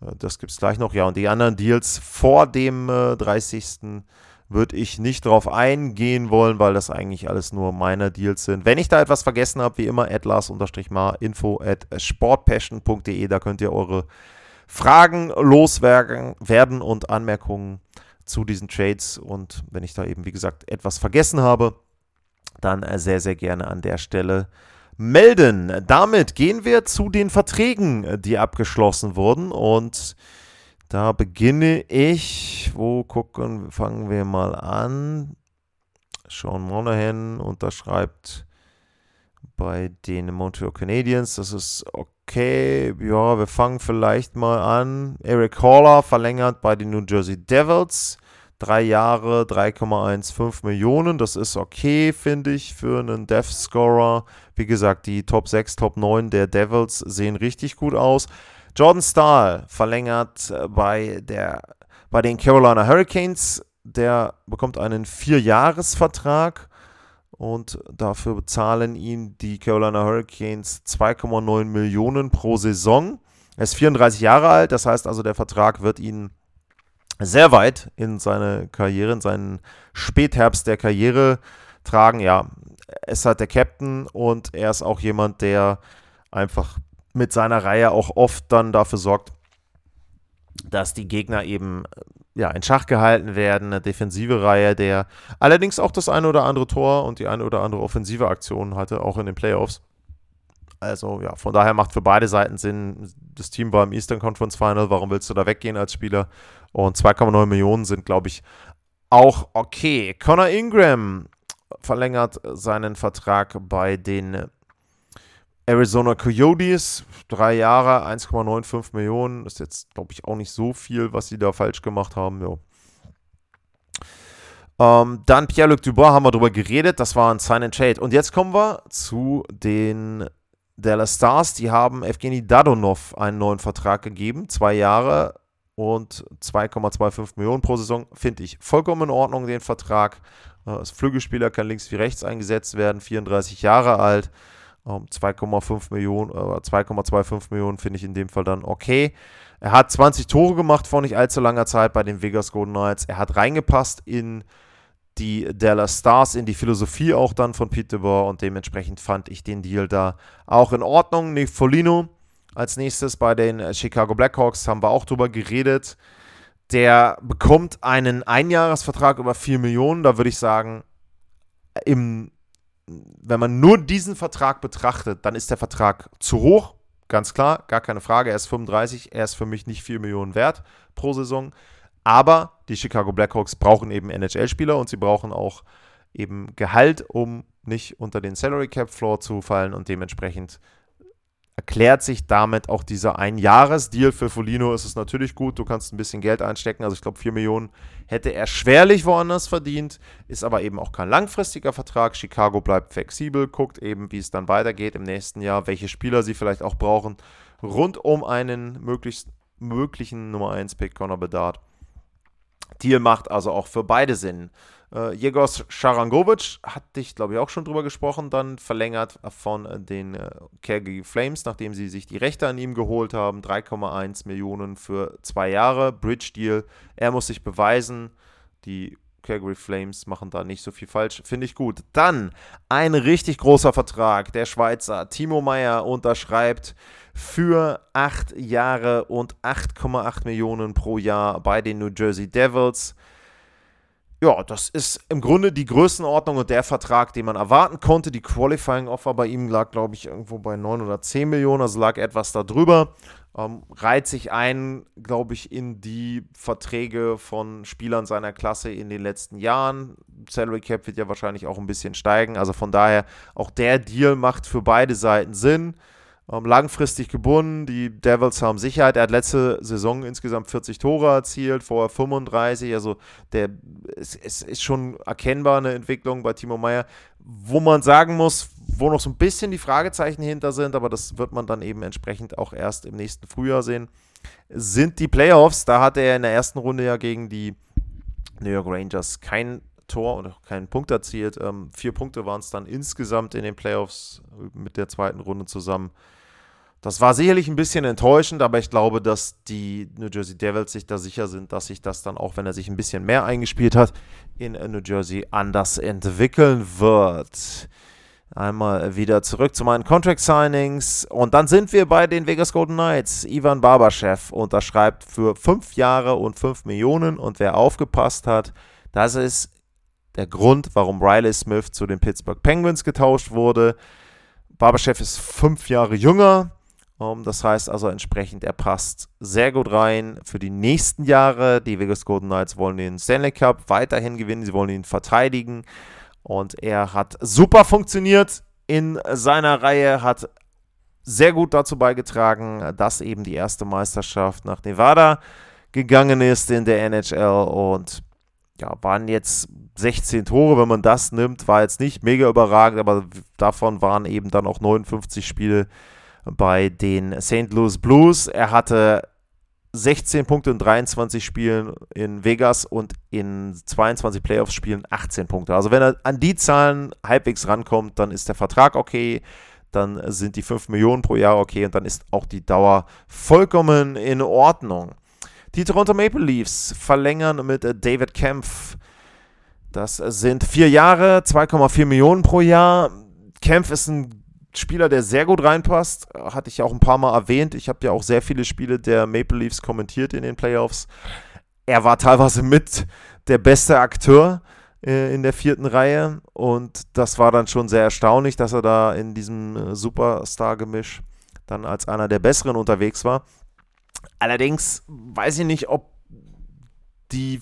Äh, das gibt es gleich noch. Ja, und die anderen Deals vor dem äh, 30 würde ich nicht drauf eingehen wollen, weil das eigentlich alles nur meine Deals sind. Wenn ich da etwas vergessen habe, wie immer, atlas-mar info at sportpassion.de, da könnt ihr eure Fragen loswerden und Anmerkungen zu diesen Trades. Und wenn ich da eben, wie gesagt, etwas vergessen habe, dann äh, sehr, sehr gerne an der Stelle melden. Damit gehen wir zu den Verträgen, die abgeschlossen wurden. Und da beginne ich, wo gucken, fangen wir mal an. Sean Monahan unterschreibt bei den Montreal Canadiens. Das ist okay. Ja, wir fangen vielleicht mal an. Eric Haller verlängert bei den New Jersey Devils. Drei Jahre, 3,15 Millionen. Das ist okay, finde ich, für einen Death Scorer. Wie gesagt, die Top 6, Top 9 der Devils sehen richtig gut aus. Jordan Stahl verlängert äh, bei, der, bei den Carolina Hurricanes. Der bekommt einen Vierjahresvertrag und dafür bezahlen ihn die Carolina Hurricanes 2,9 Millionen pro Saison. Er ist 34 Jahre alt, das heißt also, der Vertrag wird ihn sehr weit in seine Karriere, in seinen Spätherbst der Karriere tragen. Ja, ist halt der Captain und er ist auch jemand, der einfach mit seiner Reihe auch oft dann dafür sorgt, dass die Gegner eben ja, in Schach gehalten werden, eine defensive Reihe, der allerdings auch das eine oder andere Tor und die eine oder andere offensive Aktion hatte, auch in den Playoffs. Also ja, von daher macht für beide Seiten Sinn. Das Team war im Eastern Conference Final, warum willst du da weggehen als Spieler? Und 2,9 Millionen sind, glaube ich, auch okay. Connor Ingram verlängert seinen Vertrag bei den Arizona Coyotes, drei Jahre, 1,95 Millionen. Ist jetzt, glaube ich, auch nicht so viel, was sie da falsch gemacht haben. Ja. Ähm, dann Pierre-Luc Dubois haben wir darüber geredet. Das war ein Sign and Trade. Und jetzt kommen wir zu den Dallas Stars. Die haben Evgeny Dadonov einen neuen Vertrag gegeben. Zwei Jahre und 2,25 Millionen pro Saison. Finde ich vollkommen in Ordnung, den Vertrag. Äh, als Flügelspieler kann links wie rechts eingesetzt werden. 34 Jahre alt. 2,5 ähm, Millionen, äh, 2,25 Millionen finde ich in dem Fall dann okay. Er hat 20 Tore gemacht vor nicht allzu langer Zeit bei den Vegas Golden Knights. Er hat reingepasst in die Dallas Stars, in die Philosophie auch dann von Pete DeBoer und dementsprechend fand ich den Deal da auch in Ordnung. Nick Folino als nächstes bei den Chicago Blackhawks haben wir auch drüber geredet. Der bekommt einen Einjahresvertrag über 4 Millionen. Da würde ich sagen, im wenn man nur diesen Vertrag betrachtet, dann ist der Vertrag zu hoch. Ganz klar, gar keine Frage. Er ist 35, er ist für mich nicht 4 Millionen wert pro Saison. Aber die Chicago Blackhawks brauchen eben NHL-Spieler und sie brauchen auch eben Gehalt, um nicht unter den Salary Cap Floor zu fallen und dementsprechend erklärt sich damit auch dieser Ein-Jahres-Deal für Folino. Ist es natürlich gut, du kannst ein bisschen Geld einstecken. Also ich glaube, 4 Millionen hätte er schwerlich woanders verdient, ist aber eben auch kein langfristiger Vertrag. Chicago bleibt flexibel, guckt eben, wie es dann weitergeht im nächsten Jahr, welche Spieler sie vielleicht auch brauchen, rund um einen möglichst, möglichen Nummer 1-Pick Conor Bedard. Deal macht also auch für beide Sinn. Äh, Jegos Sharangovic hatte ich, glaube ich, auch schon drüber gesprochen, dann verlängert von äh, den äh, Calgary Flames, nachdem sie sich die Rechte an ihm geholt haben. 3,1 Millionen für zwei Jahre, Bridge Deal. Er muss sich beweisen. Die Calgary Flames machen da nicht so viel falsch. Finde ich gut. Dann ein richtig großer Vertrag. Der Schweizer Timo Meyer unterschreibt für acht Jahre und 8,8 Millionen pro Jahr bei den New Jersey Devils. Ja, das ist im Grunde die Größenordnung und der Vertrag, den man erwarten konnte. Die Qualifying Offer bei ihm lag, glaube ich, irgendwo bei 9 oder 10 Millionen, also lag etwas darüber. Ähm, reiht sich ein, glaube ich, in die Verträge von Spielern seiner Klasse in den letzten Jahren. Salary Cap wird ja wahrscheinlich auch ein bisschen steigen. Also von daher, auch der Deal macht für beide Seiten Sinn langfristig gebunden. Die Devils haben Sicherheit. Er hat letzte Saison insgesamt 40 Tore erzielt, vorher 35. Also der, es, es ist schon erkennbar eine Entwicklung bei Timo Meyer, wo man sagen muss, wo noch so ein bisschen die Fragezeichen hinter sind, aber das wird man dann eben entsprechend auch erst im nächsten Frühjahr sehen, sind die Playoffs. Da hatte er in der ersten Runde ja gegen die New York Rangers kein Tor und keinen Punkt erzielt. Ähm, vier Punkte waren es dann insgesamt in den Playoffs mit der zweiten Runde zusammen. Das war sicherlich ein bisschen enttäuschend, aber ich glaube, dass die New Jersey Devils sich da sicher sind, dass sich das dann auch, wenn er sich ein bisschen mehr eingespielt hat, in New Jersey anders entwickeln wird. Einmal wieder zurück zu meinen Contract Signings und dann sind wir bei den Vegas Golden Knights. Ivan Barbaschew unterschreibt für fünf Jahre und fünf Millionen und wer aufgepasst hat, das ist der Grund, warum Riley Smith zu den Pittsburgh Penguins getauscht wurde. Barbaschew ist fünf Jahre jünger, um, das heißt also entsprechend, er passt sehr gut rein für die nächsten Jahre. Die Vegas Golden Knights wollen den Stanley Cup weiterhin gewinnen, sie wollen ihn verteidigen. Und er hat super funktioniert in seiner Reihe, hat sehr gut dazu beigetragen, dass eben die erste Meisterschaft nach Nevada gegangen ist in der NHL. Und ja, waren jetzt 16 Tore, wenn man das nimmt, war jetzt nicht mega überragend, aber davon waren eben dann auch 59 Spiele bei den St. Louis Blues. Er hatte 16 Punkte in 23 Spielen in Vegas und in 22 Playoffs-Spielen 18 Punkte. Also wenn er an die Zahlen halbwegs rankommt, dann ist der Vertrag okay. dann sind die 5 Millionen pro Jahr okay und dann ist auch die Dauer vollkommen in Ordnung. Die Toronto Maple Leafs verlängern mit David Kempf. Das sind vier Jahre, 2,4 Millionen pro Jahr. Kempf ist ein Spieler, der sehr gut reinpasst. Hatte ich ja auch ein paar Mal erwähnt. Ich habe ja auch sehr viele Spiele der Maple Leafs kommentiert in den Playoffs. Er war teilweise mit der beste Akteur äh, in der vierten Reihe und das war dann schon sehr erstaunlich, dass er da in diesem äh, Superstar-Gemisch dann als einer der Besseren unterwegs war. Allerdings weiß ich nicht, ob die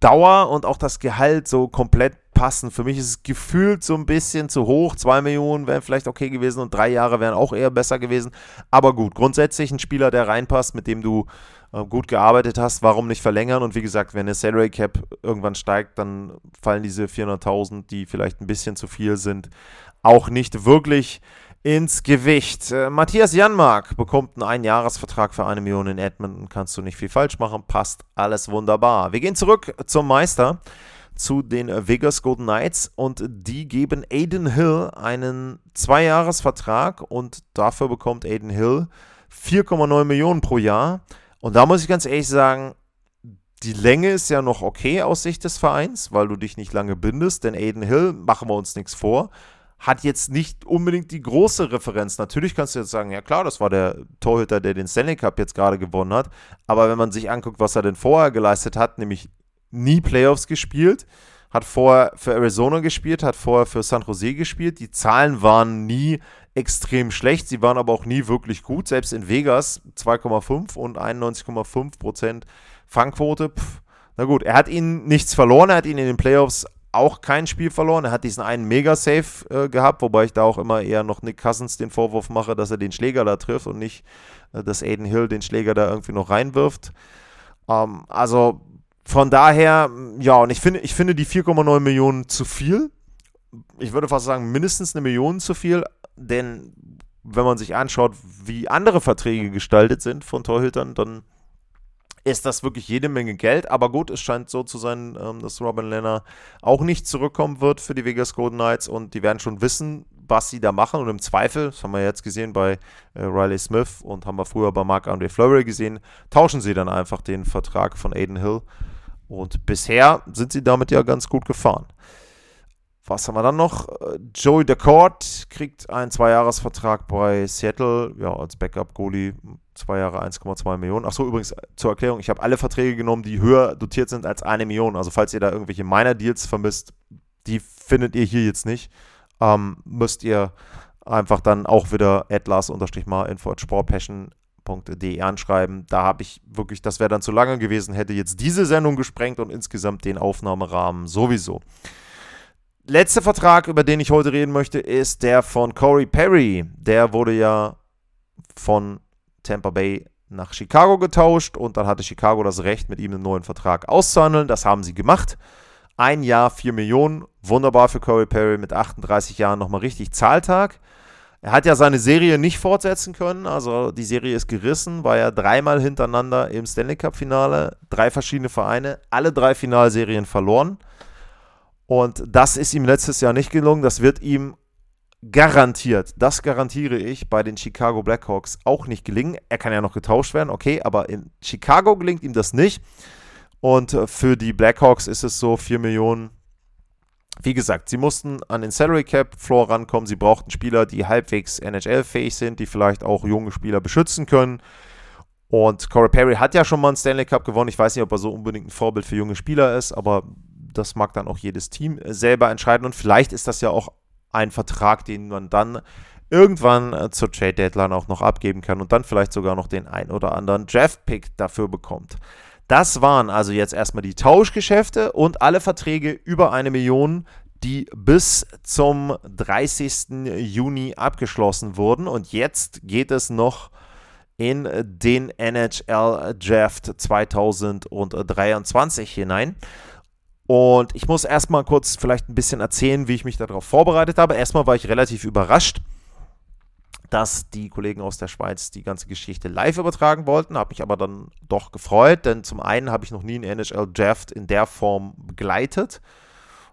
Dauer und auch das Gehalt so komplett passen. Für mich ist es gefühlt so ein bisschen zu hoch. Zwei Millionen wären vielleicht okay gewesen und drei Jahre wären auch eher besser gewesen. Aber gut, grundsätzlich ein Spieler, der reinpasst, mit dem du äh, gut gearbeitet hast, warum nicht verlängern? Und wie gesagt, wenn der Salary Cap irgendwann steigt, dann fallen diese 400.000, die vielleicht ein bisschen zu viel sind, auch nicht wirklich ins Gewicht. Äh, Matthias Janmark bekommt einen Einjahresvertrag für eine Million in Edmonton. Kannst du nicht viel falsch machen. Passt alles wunderbar. Wir gehen zurück zum Meister, zu den Vegas Golden Knights. Und die geben Aiden Hill einen Zweijahresvertrag. Und dafür bekommt Aiden Hill 4,9 Millionen pro Jahr. Und da muss ich ganz ehrlich sagen, die Länge ist ja noch okay aus Sicht des Vereins, weil du dich nicht lange bindest. Denn Aiden Hill, machen wir uns nichts vor, hat jetzt nicht unbedingt die große Referenz. Natürlich kannst du jetzt sagen, ja klar, das war der Torhüter, der den Stanley Cup jetzt gerade gewonnen hat. Aber wenn man sich anguckt, was er denn vorher geleistet hat, nämlich nie Playoffs gespielt, hat vorher für Arizona gespielt, hat vorher für San Jose gespielt. Die Zahlen waren nie extrem schlecht, sie waren aber auch nie wirklich gut. Selbst in Vegas 2,5 und 91,5 Prozent Fangquote. Pff, na gut, er hat ihnen nichts verloren, er hat ihnen in den Playoffs auch kein Spiel verloren. Er hat diesen einen Mega-Save äh, gehabt, wobei ich da auch immer eher noch Nick Cousins den Vorwurf mache, dass er den Schläger da trifft und nicht, äh, dass Aiden Hill den Schläger da irgendwie noch reinwirft. Ähm, also von daher, ja, und ich finde, ich finde die 4,9 Millionen zu viel. Ich würde fast sagen, mindestens eine Million zu viel, denn wenn man sich anschaut, wie andere Verträge gestaltet sind von Torhütern, dann ist das wirklich jede Menge Geld. Aber gut, es scheint so zu sein, ähm, dass Robin Lenner auch nicht zurückkommen wird für die Vegas Golden Knights und die werden schon wissen, was sie da machen. Und im Zweifel, das haben wir jetzt gesehen bei äh, Riley Smith und haben wir früher bei Marc-André Fleury gesehen, tauschen sie dann einfach den Vertrag von Aiden Hill. Und bisher sind sie damit ja ganz gut gefahren. Was haben wir dann noch? Äh, Joey DeCourt kriegt einen Zweijahresvertrag bei Seattle, ja, als Backup-Goalie, zwei Jahre 1,2 Millionen. Achso, übrigens zur Erklärung, ich habe alle Verträge genommen, die höher dotiert sind als eine Million. Also falls ihr da irgendwelche Minor-Deals vermisst, die findet ihr hier jetzt nicht. Ähm, müsst ihr einfach dann auch wieder atlas-mal-info sportpassion.de anschreiben. Da habe ich wirklich, das wäre dann zu lange gewesen, hätte jetzt diese Sendung gesprengt und insgesamt den Aufnahmerahmen sowieso letzte Vertrag, über den ich heute reden möchte, ist der von Corey Perry. Der wurde ja von Tampa Bay nach Chicago getauscht und dann hatte Chicago das Recht, mit ihm einen neuen Vertrag auszuhandeln. Das haben sie gemacht. Ein Jahr, 4 Millionen. Wunderbar für Corey Perry mit 38 Jahren nochmal richtig Zahltag. Er hat ja seine Serie nicht fortsetzen können, also die Serie ist gerissen, war ja dreimal hintereinander im Stanley Cup Finale, drei verschiedene Vereine, alle drei Finalserien verloren. Und das ist ihm letztes Jahr nicht gelungen. Das wird ihm garantiert, das garantiere ich, bei den Chicago Blackhawks auch nicht gelingen. Er kann ja noch getauscht werden, okay, aber in Chicago gelingt ihm das nicht. Und äh, für die Blackhawks ist es so 4 Millionen. Wie gesagt, sie mussten an den Salary Cap Floor rankommen. Sie brauchten Spieler, die halbwegs NHL-fähig sind, die vielleicht auch junge Spieler beschützen können. Und Corey Perry hat ja schon mal einen Stanley Cup gewonnen. Ich weiß nicht, ob er so unbedingt ein Vorbild für junge Spieler ist, aber das mag dann auch jedes Team äh, selber entscheiden. Und vielleicht ist das ja auch ein Vertrag, den man dann irgendwann äh, zur Trade Deadline auch noch abgeben kann und dann vielleicht sogar noch den ein oder anderen Draft-Pick dafür bekommt. Das waren also jetzt erstmal die Tauschgeschäfte und alle Verträge über eine Million, die bis zum 30. Juni abgeschlossen wurden. Und jetzt geht es noch in den NHL Draft 2023 hinein. Und ich muss erstmal kurz vielleicht ein bisschen erzählen, wie ich mich darauf vorbereitet habe. Erstmal war ich relativ überrascht, dass die Kollegen aus der Schweiz die ganze Geschichte live übertragen wollten, habe mich aber dann doch gefreut, denn zum einen habe ich noch nie einen NHL Draft in der Form begleitet.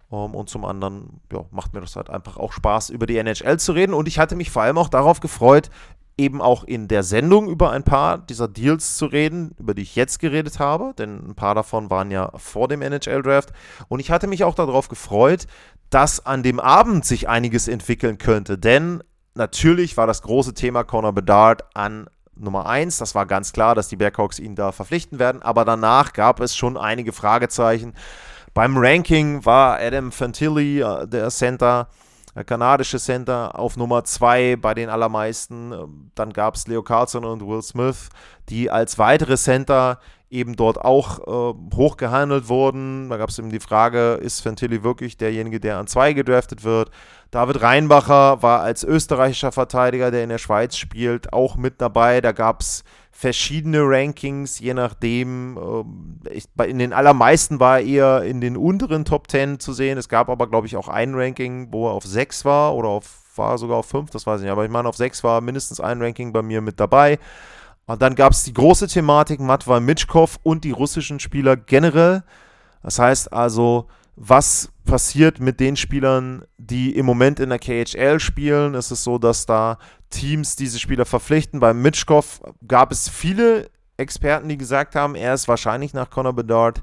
Um, ähm, und zum anderen ja, macht mir das halt einfach auch Spaß, über die NHL zu reden. Und ich hatte mich vor allem auch darauf gefreut, eben auch in der Sendung über ein paar dieser Deals zu reden, über die ich jetzt geredet habe, denn ein paar davon waren ja vor dem NHL-Draft. Und ich hatte mich auch darauf gefreut, dass an dem Abend sich einiges entwickeln könnte, denn natürlich war das große Thema Conor Bedard an Nummer 1. Das war ganz klar, dass die Blackhawks ihn da verpflichten werden, aber danach gab es schon einige Fragezeichen. Beim Ranking war Adam Fantilli, äh, der Center, kanadische Center auf Nummer 2 bei den allermeisten. Ähm, dann gab es Leo Carlson und Will Smith, die als weitere Center eben dort auch äh, hochgehandelt wurden. Da gab es eben die Frage, ist Fantilli wirklich derjenige, der an 2 gedraftet wird? David Reinbacher war als österreichischer Verteidiger, der in der Schweiz spielt, auch mit dabei. Da gab es verschiedene Rankings, je nachdem. Ich, in den allermeisten war er eher in den unteren Top 10 zu sehen. Es gab aber, glaube ich, auch ein Ranking, wo er auf 6 war oder auf, war sogar auf 5, das weiß ich nicht. Aber ich meine, auf 6 war mindestens ein Ranking bei mir mit dabei. Und dann gab es die große Thematik Matvei Mitschkow und die russischen Spieler generell. Das heißt also, was passiert mit den Spielern, die im Moment in der KHL spielen? Es ist so, dass da Teams diese Spieler verpflichten. Bei Mitschkow gab es viele Experten, die gesagt haben, er ist wahrscheinlich nach Conor Bedard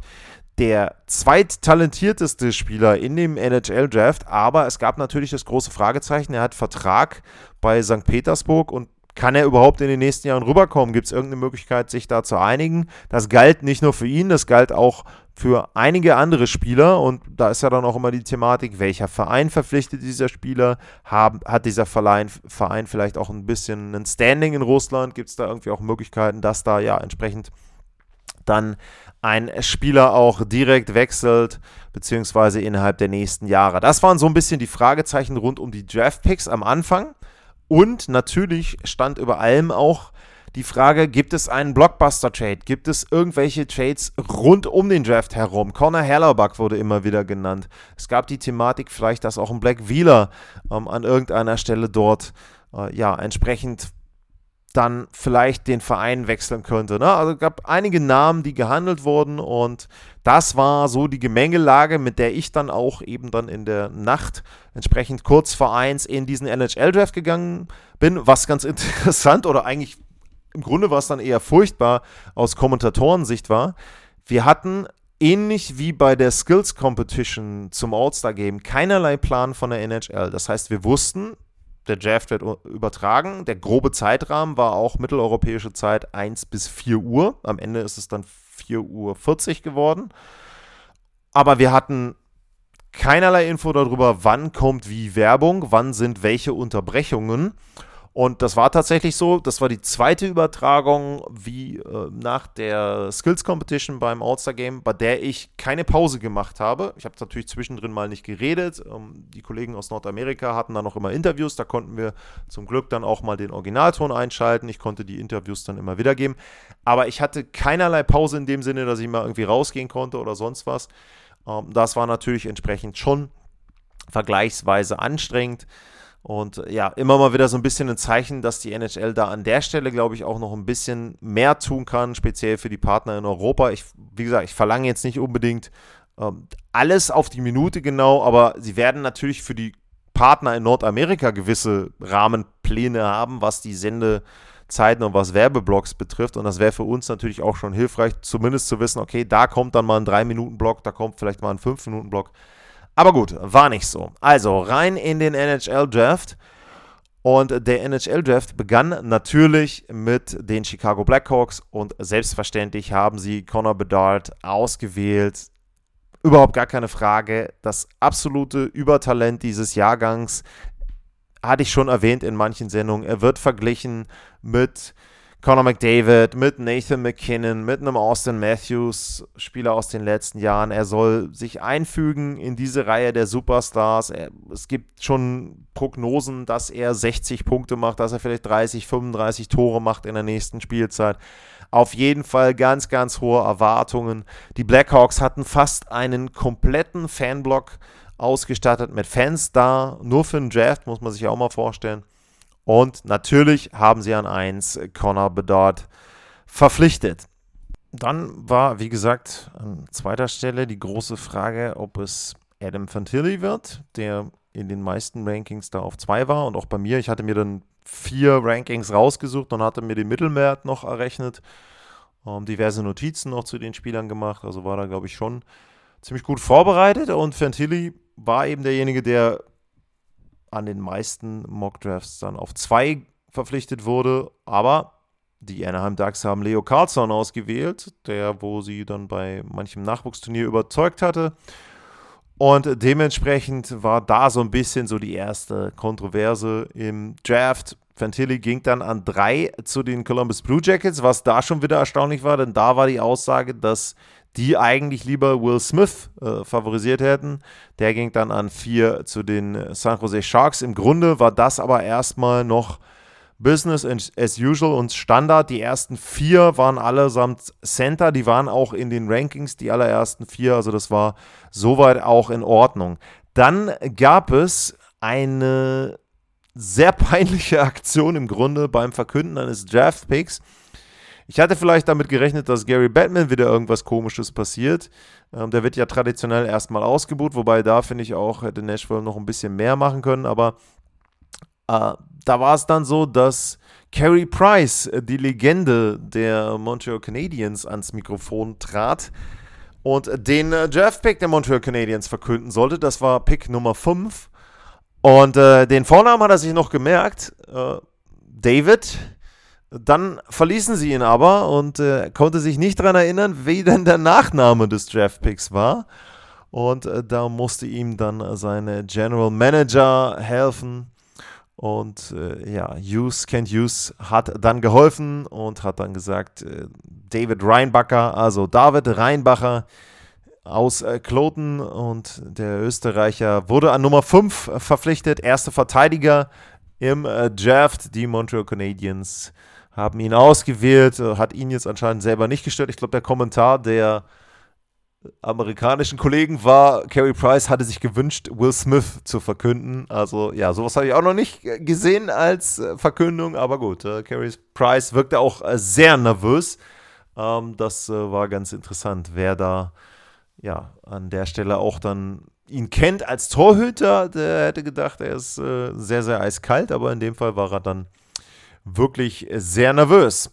der zweittalentierteste Spieler in dem NHL-Draft, aber es gab natürlich das große Fragezeichen, er hat Vertrag bei St. Petersburg und kann er überhaupt in den nächsten Jahren rüberkommen? Gibt es irgendeine Möglichkeit, sich da zu einigen? Das galt nicht nur für ihn, das galt auch für einige andere Spieler und da ist ja dann auch immer die Thematik, welcher Verein verpflichtet dieser Spieler? Hat dieser Verein, Verein vielleicht auch ein bisschen ein Standing in Russland? Gibt es da irgendwie auch Möglichkeiten, dass da ja entsprechend dann ein Spieler auch direkt wechselt, beziehungsweise innerhalb der nächsten Jahre? Das waren so ein bisschen die Fragezeichen rund um die Draft-Picks am Anfang. Und natürlich stand über allem auch die Frage, gibt es einen Blockbuster-Trade? Gibt es irgendwelche Trades rund um den Draft herum? Connor Hellerbuck wurde immer wieder genannt. Es gab die Thematik vielleicht, dass auch ein Black Wheeler ähm, an irgendeiner Stelle dort äh, ja entsprechend dann vielleicht den Verein wechseln könnte. Ne? Also gab einige Namen, die gehandelt wurden und das war so die Gemengelage, mit der ich dann auch eben dann in der Nacht entsprechend kurz vor eins in diesen NHL-Draft gegangen bin, was ganz interessant oder eigentlich im Grunde war es dann eher furchtbar aus Kommentatorensicht war. Wir hatten ähnlich wie bei der Skills Competition zum All-Star Game keinerlei Plan von der NHL. Das heißt, wir wussten, der Draft wird übertragen. Der grobe Zeitrahmen war auch mitteleuropäische Zeit 1 bis 4 Uhr. Am Ende ist es dann 4 Uhr 40 geworden. Aber wir hatten keinerlei Info darüber, wann kommt wie Werbung, wann sind welche Unterbrechungen. Und das war tatsächlich so. Das war die zweite Übertragung wie äh, nach der Skills Competition beim All-Star Game, bei der ich keine Pause gemacht habe. Ich habe natürlich zwischendrin mal nicht geredet. Ähm, die Kollegen aus Nordamerika hatten dann noch immer Interviews. Da konnten wir zum Glück dann auch mal den Originalton einschalten. Ich konnte die Interviews dann immer wiedergeben. Aber ich hatte keinerlei Pause in dem Sinne, dass ich mal irgendwie rausgehen konnte oder sonst was. Ähm, das war natürlich entsprechend schon vergleichsweise anstrengend. Und äh, ja, immer mal wieder so ein bisschen ein Zeichen, dass die NHL da an der Stelle, glaube ich, auch noch ein bisschen mehr tun kann, speziell für die Partner in Europa. Ich, wie gesagt, ich verlange jetzt nicht unbedingt ähm, alles auf die Minute genau, aber sie werden natürlich für die Partner in Nordamerika gewisse Rahmenpläne haben, was die Sendezeiten und was Werbeblocks betrifft. Und das wäre für uns natürlich auch schon hilfreich, zumindest zu wissen, okay, da kommt dann mal ein 3-Minuten-Block, da kommt vielleicht mal ein 5-Minuten-Block. Aber gut, war nicht so. Also rein in den NHL-Draft. Und der NHL-Draft begann natürlich mit den Chicago Blackhawks und selbstverständlich haben sie Connor Bedard ausgewählt. Überhaupt gar keine Frage. Das absolute Übertalent dieses Jahrgangs hatte ich schon erwähnt in manchen Sendungen. Er wird verglichen mit Conor McDavid, mit Nathan McKinnon, mit einem Austin Matthews, Spieler aus den letzten Jahren. Er soll sich einfügen in diese Reihe der Superstars. Er, es gibt schon Prognosen, dass er 60 Punkte macht, dass er vielleicht 30, 35 Tore macht in der nächsten Spielzeit. Auf jeden Fall ganz, ganz hohe Erwartungen. Die Blackhawks hatten fast einen kompletten Fanblock ausgestattet mit Fans da. Nur für den Draft muss man sich auch mal vorstellen. Und natürlich haben sie an 1 Connor Bedard verpflichtet. Dann war, wie gesagt, an zweiter Stelle die große Frage, ob es Adam Fantilli wird, der in den meisten Rankings da auf 2 war und auch bei mir. Ich hatte mir dann vier Rankings rausgesucht und hatte mir den Mittelwert noch errechnet. Ähm, diverse Notizen noch zu den Spielern gemacht. Also war da, glaube ich, schon ziemlich gut vorbereitet. Und Fantilli war eben derjenige, der an den meisten Mock-Drafts dann auf 2 verpflichtet wurde. Aber die Anaheim Ducks haben Leo Carlson ausgewählt, der, wo sie dann bei manchem Nachwuchsturnier überzeugt hatte. Und dementsprechend war da so ein bisschen so die erste Kontroverse im Draft. Fantilli ging dann an drei zu den Columbus Blue Jackets, was da schon wieder erstaunlich war, denn da war die Aussage, dass die eigentlich lieber Will Smith äh, favorisiert hätten. Der ging dann an vier zu den San Jose Sharks. Im Grunde war das aber erstmal noch Business as usual und Standard. Die ersten vier waren allesamt Center, die waren auch in den Rankings, die allerersten vier, also das war soweit auch in Ordnung. Dann gab es eine sehr peinliche Aktion im Grunde beim Verkünden eines Draft Picks. Ich hatte vielleicht damit gerechnet, dass Gary Batman wieder irgendwas Komisches passiert. Ähm, der wird ja traditionell erstmal ausgebucht, wobei da finde ich auch, hätte Nashville noch ein bisschen mehr machen können, aber äh, da war es dann so, dass Carey Price, äh, die Legende der Montreal Canadiens, ans Mikrofon trat und den äh, Draft-Pick der Montreal Canadiens verkünden sollte. Das war Pick Nummer 5. Und äh, den Vornamen hat er sich noch gemerkt, äh, David. Dann verließen sie ihn aber und äh, konnte sich nicht daran erinnern, wie denn der Nachname des Draft-Picks war. Und äh, da musste ihm dann seine General Manager helfen und äh, ja, Hughes, Kent Hughes hat dann geholfen und hat dann gesagt, äh, David Reinbacher, also David Reinbacher aus äh, Kloten und der Österreicher wurde an Nummer 5 verpflichtet, erster Verteidiger im äh, Draft. Die Montreal Canadiens haben ihn ausgewählt, äh, hat ihn jetzt anscheinend selber nicht gestört. Ich glaube, der Kommentar der amerikanischen Kollegen war, Carey Price hatte sich gewünscht, Will Smith zu verkünden. Also ja, sowas habe ich auch noch nicht äh, gesehen als äh, Verkündung, aber gut, äh, Carey Price wirkte auch äh, sehr nervös. Ähm, das äh, war ganz interessant, wer da ja an der Stelle auch dann ihn kennt als Torhüter. Der hätte gedacht, er ist sehr, sehr eiskalt, aber in dem Fall war er dann wirklich sehr nervös.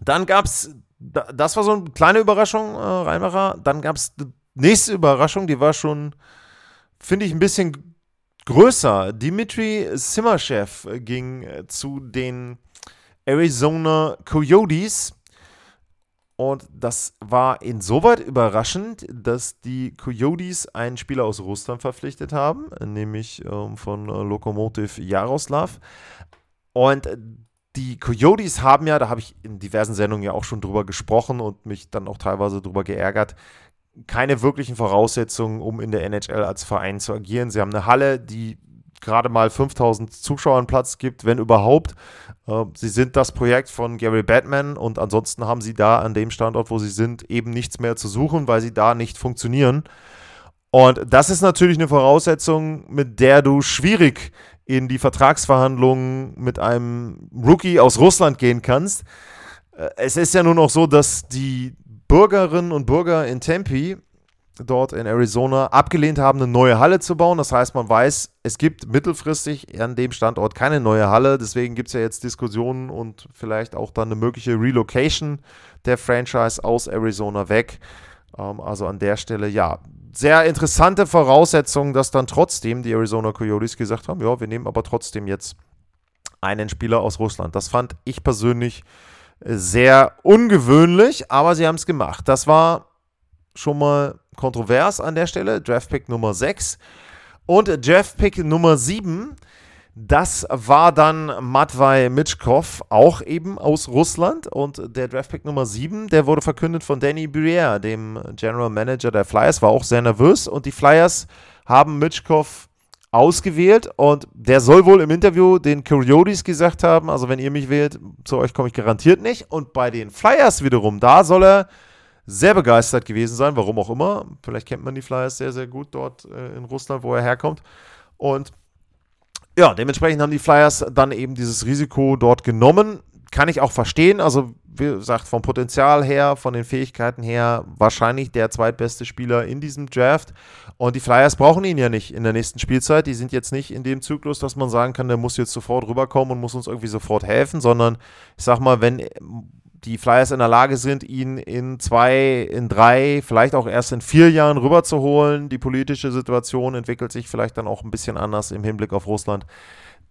Dann gab es das war so eine kleine Überraschung, äh, Reinmacher. Dann gab es die nächste Überraschung, die war schon, finde ich, ein bisschen größer. Dimitri Simachev ging äh, zu den Arizona Coyotes. Und das war insoweit überraschend, dass die Coyotes einen Spieler aus Russland verpflichtet haben, nämlich ähm, von äh, Lokomotiv Jaroslav. Und die Coyotes haben ja, da habe ich in diversen Sendungen ja auch schon drüber gesprochen und mich dann auch teilweise drüber geärgert, keine wirklichen Voraussetzungen, um in der NHL als Verein zu agieren. Sie haben eine Halle, die gerade mal 5000 Zuschauern Platz gibt, wenn überhaupt. Äh, sie sind das Projekt von Gary Batman und ansonsten haben sie da an dem Standort, wo sie sind, eben nichts mehr zu suchen, weil sie da nicht funktionieren. Und das ist natürlich eine Voraussetzung, mit der du schwierig in die Vertragsverhandlungen mit einem Rookie aus Russland gehen kannst. Äh, es ist ja nun auch so, dass die Bürgerinnen und Bürger in Tempe dort in Arizona abgelehnt haben, eine neue Halle zu bauen. Das heißt, man weiß, es gibt mittelfristig an dem Standort keine neue Halle. Deswegen gibt es ja jetzt Diskussionen und vielleicht auch dann eine mögliche Relocation der Franchise aus Arizona weg. Ähm, also an der Stelle, ja, sehr interessante Voraussetzung, dass dann trotzdem die Arizona Coyotes gesagt haben, ja, wir nehmen aber trotzdem jetzt einen Spieler aus Russland. Das fand ich persönlich sehr ungewöhnlich, aber sie haben es gemacht. Das war schon mal kontrovers an der Stelle. Draftpick Nummer 6 und Draftpick Nummer 7 das war dann Matvei Mitschkov, auch eben aus Russland. Und der Draftpick Nummer 7, der wurde verkündet von Danny Briere, dem General Manager der Flyers, war auch sehr nervös. Und die Flyers haben Mitschkov ausgewählt und der soll wohl im Interview den Coyotes gesagt haben, also wenn ihr mich wählt, zu euch komme ich garantiert nicht. Und bei den Flyers wiederum, da soll er sehr begeistert gewesen sein, warum auch immer. Vielleicht kennt man die Flyers sehr, sehr gut dort äh, in Russland, wo er herkommt. Und ja, dementsprechend haben die Flyers dann eben dieses Risiko dort genommen. Kann ich auch verstehen. Also wie gesagt, vom Potenzial her, von den Fähigkeiten her, wahrscheinlich der zweitbeste Spieler in diesem Draft. Und die Flyers brauchen ihn ja nicht in der nächsten Spielzeit. Die sind jetzt nicht in dem Zyklus, dass man sagen kann, der muss jetzt sofort rüberkommen und muss uns irgendwie sofort helfen, sondern ich sag mal, wenn die Flyers in der Lage sind, ihn in zwei, in drei, vielleicht auch erst in vier Jahren rüberzuholen. Die politische Situation entwickelt sich vielleicht dann auch ein bisschen anders im Hinblick auf Russland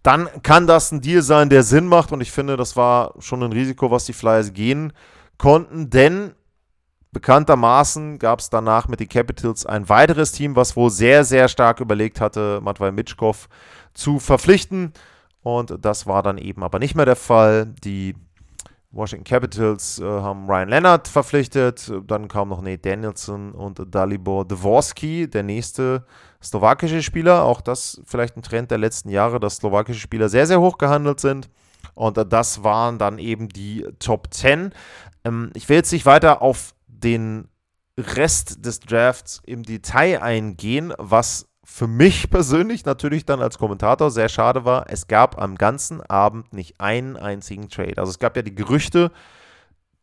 dann kann das ein Deal sein, der Sinn macht. Und ich finde, das war schon ein Risiko, was die Flyers gehen konnten, denn bekanntermaßen gab es danach mit den Capitals ein weiteres Team, was wohl sehr, sehr stark überlegt hatte, Matvei Mitschkow zu verpflichten. Und das war dann eben aber nicht mehr der Fall. Die Washington Capitals äh, haben Ryan Leonard verpflichtet, dann kam noch Nate Danielson und Dalibor Dvorsky, der nächste slowakische Spieler. Auch das vielleicht ein Trend der letzten Jahre, dass slowakische Spieler sehr, sehr hoch gehandelt sind. Und äh, das waren dann eben die Top 10. Ähm, ich will jetzt nicht weiter auf den Rest des Drafts im Detail eingehen, was für mich persönlich natürlich dann als Kommentator sehr schade war, es gab am ganzen Abend nicht einen einzigen Trade. Also es gab ja die Gerüchte,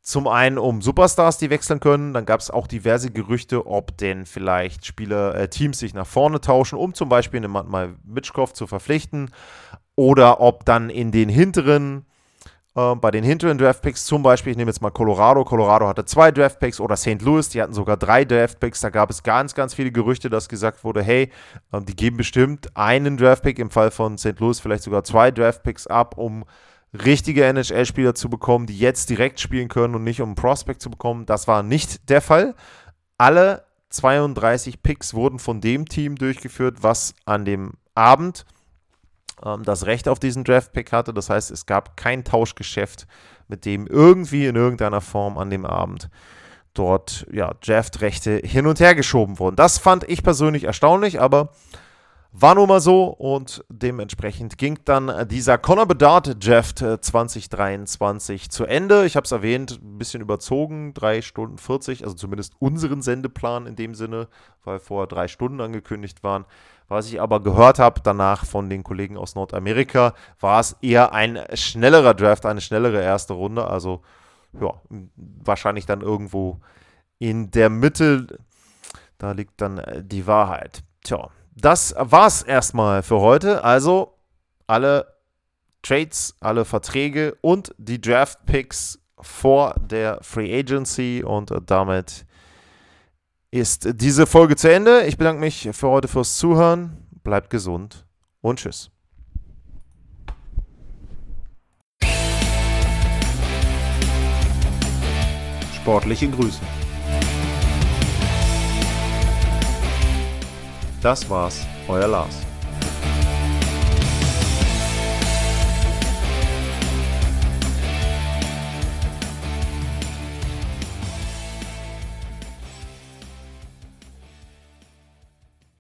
zum einen um Superstars, die wechseln können, dann gab es auch diverse Gerüchte, ob denn vielleicht Spieler, äh, Teams sich nach vorne tauschen, um zum Beispiel einen mal Mitchkov zu verpflichten, oder ob dann in den hinteren äh, bei den hinteren Draftpicks, zum Beispiel, ich nehme jetzt mal Colorado. Colorado hatte zwei Draftpicks oder St. Louis, die hatten sogar drei Draftpicks. Da gab es ganz, ganz viele Gerüchte, dass gesagt wurde, hey, äh, die geben bestimmt einen Draftpick, im Fall von St. Louis vielleicht sogar zwei Draftpicks ab, um richtige NHL-Spieler zu bekommen, die jetzt direkt spielen können und nicht um einen Prospect zu bekommen. Das war nicht der Fall. Alle 32 Picks wurden von dem Team durchgeführt, was an dem Abend ähm, das Recht auf diesen Draft-Pick hatte. Das heißt, es gab kein Tauschgeschäft, mit dem irgendwie in irgendeiner Form an dem Abend dort ja, Draft-Rechte hin und her geschoben wurden. Das fand ich persönlich erstaunlich, aber war nun mal so und dementsprechend ging dann dieser Conor Bedard Draft 2023 zu Ende. Ich habe es erwähnt, ein bisschen überzogen, 3 Stunden 40, also zumindest unseren Sendeplan in dem Sinne, weil vorher drei Stunden angekündigt waren. Was ich aber gehört habe danach von den Kollegen aus Nordamerika, war es eher ein schnellerer Draft, eine schnellere erste Runde. Also ja, wahrscheinlich dann irgendwo in der Mitte. Da liegt dann äh, die Wahrheit. Tja, das war's erstmal für heute. Also alle Trades, alle Verträge und die Draft Picks vor der Free Agency und damit ist diese Folge zu Ende. Ich bedanke mich für heute fürs Zuhören. Bleibt gesund und tschüss. Sportliche Grüße. Das war's, euer Lars.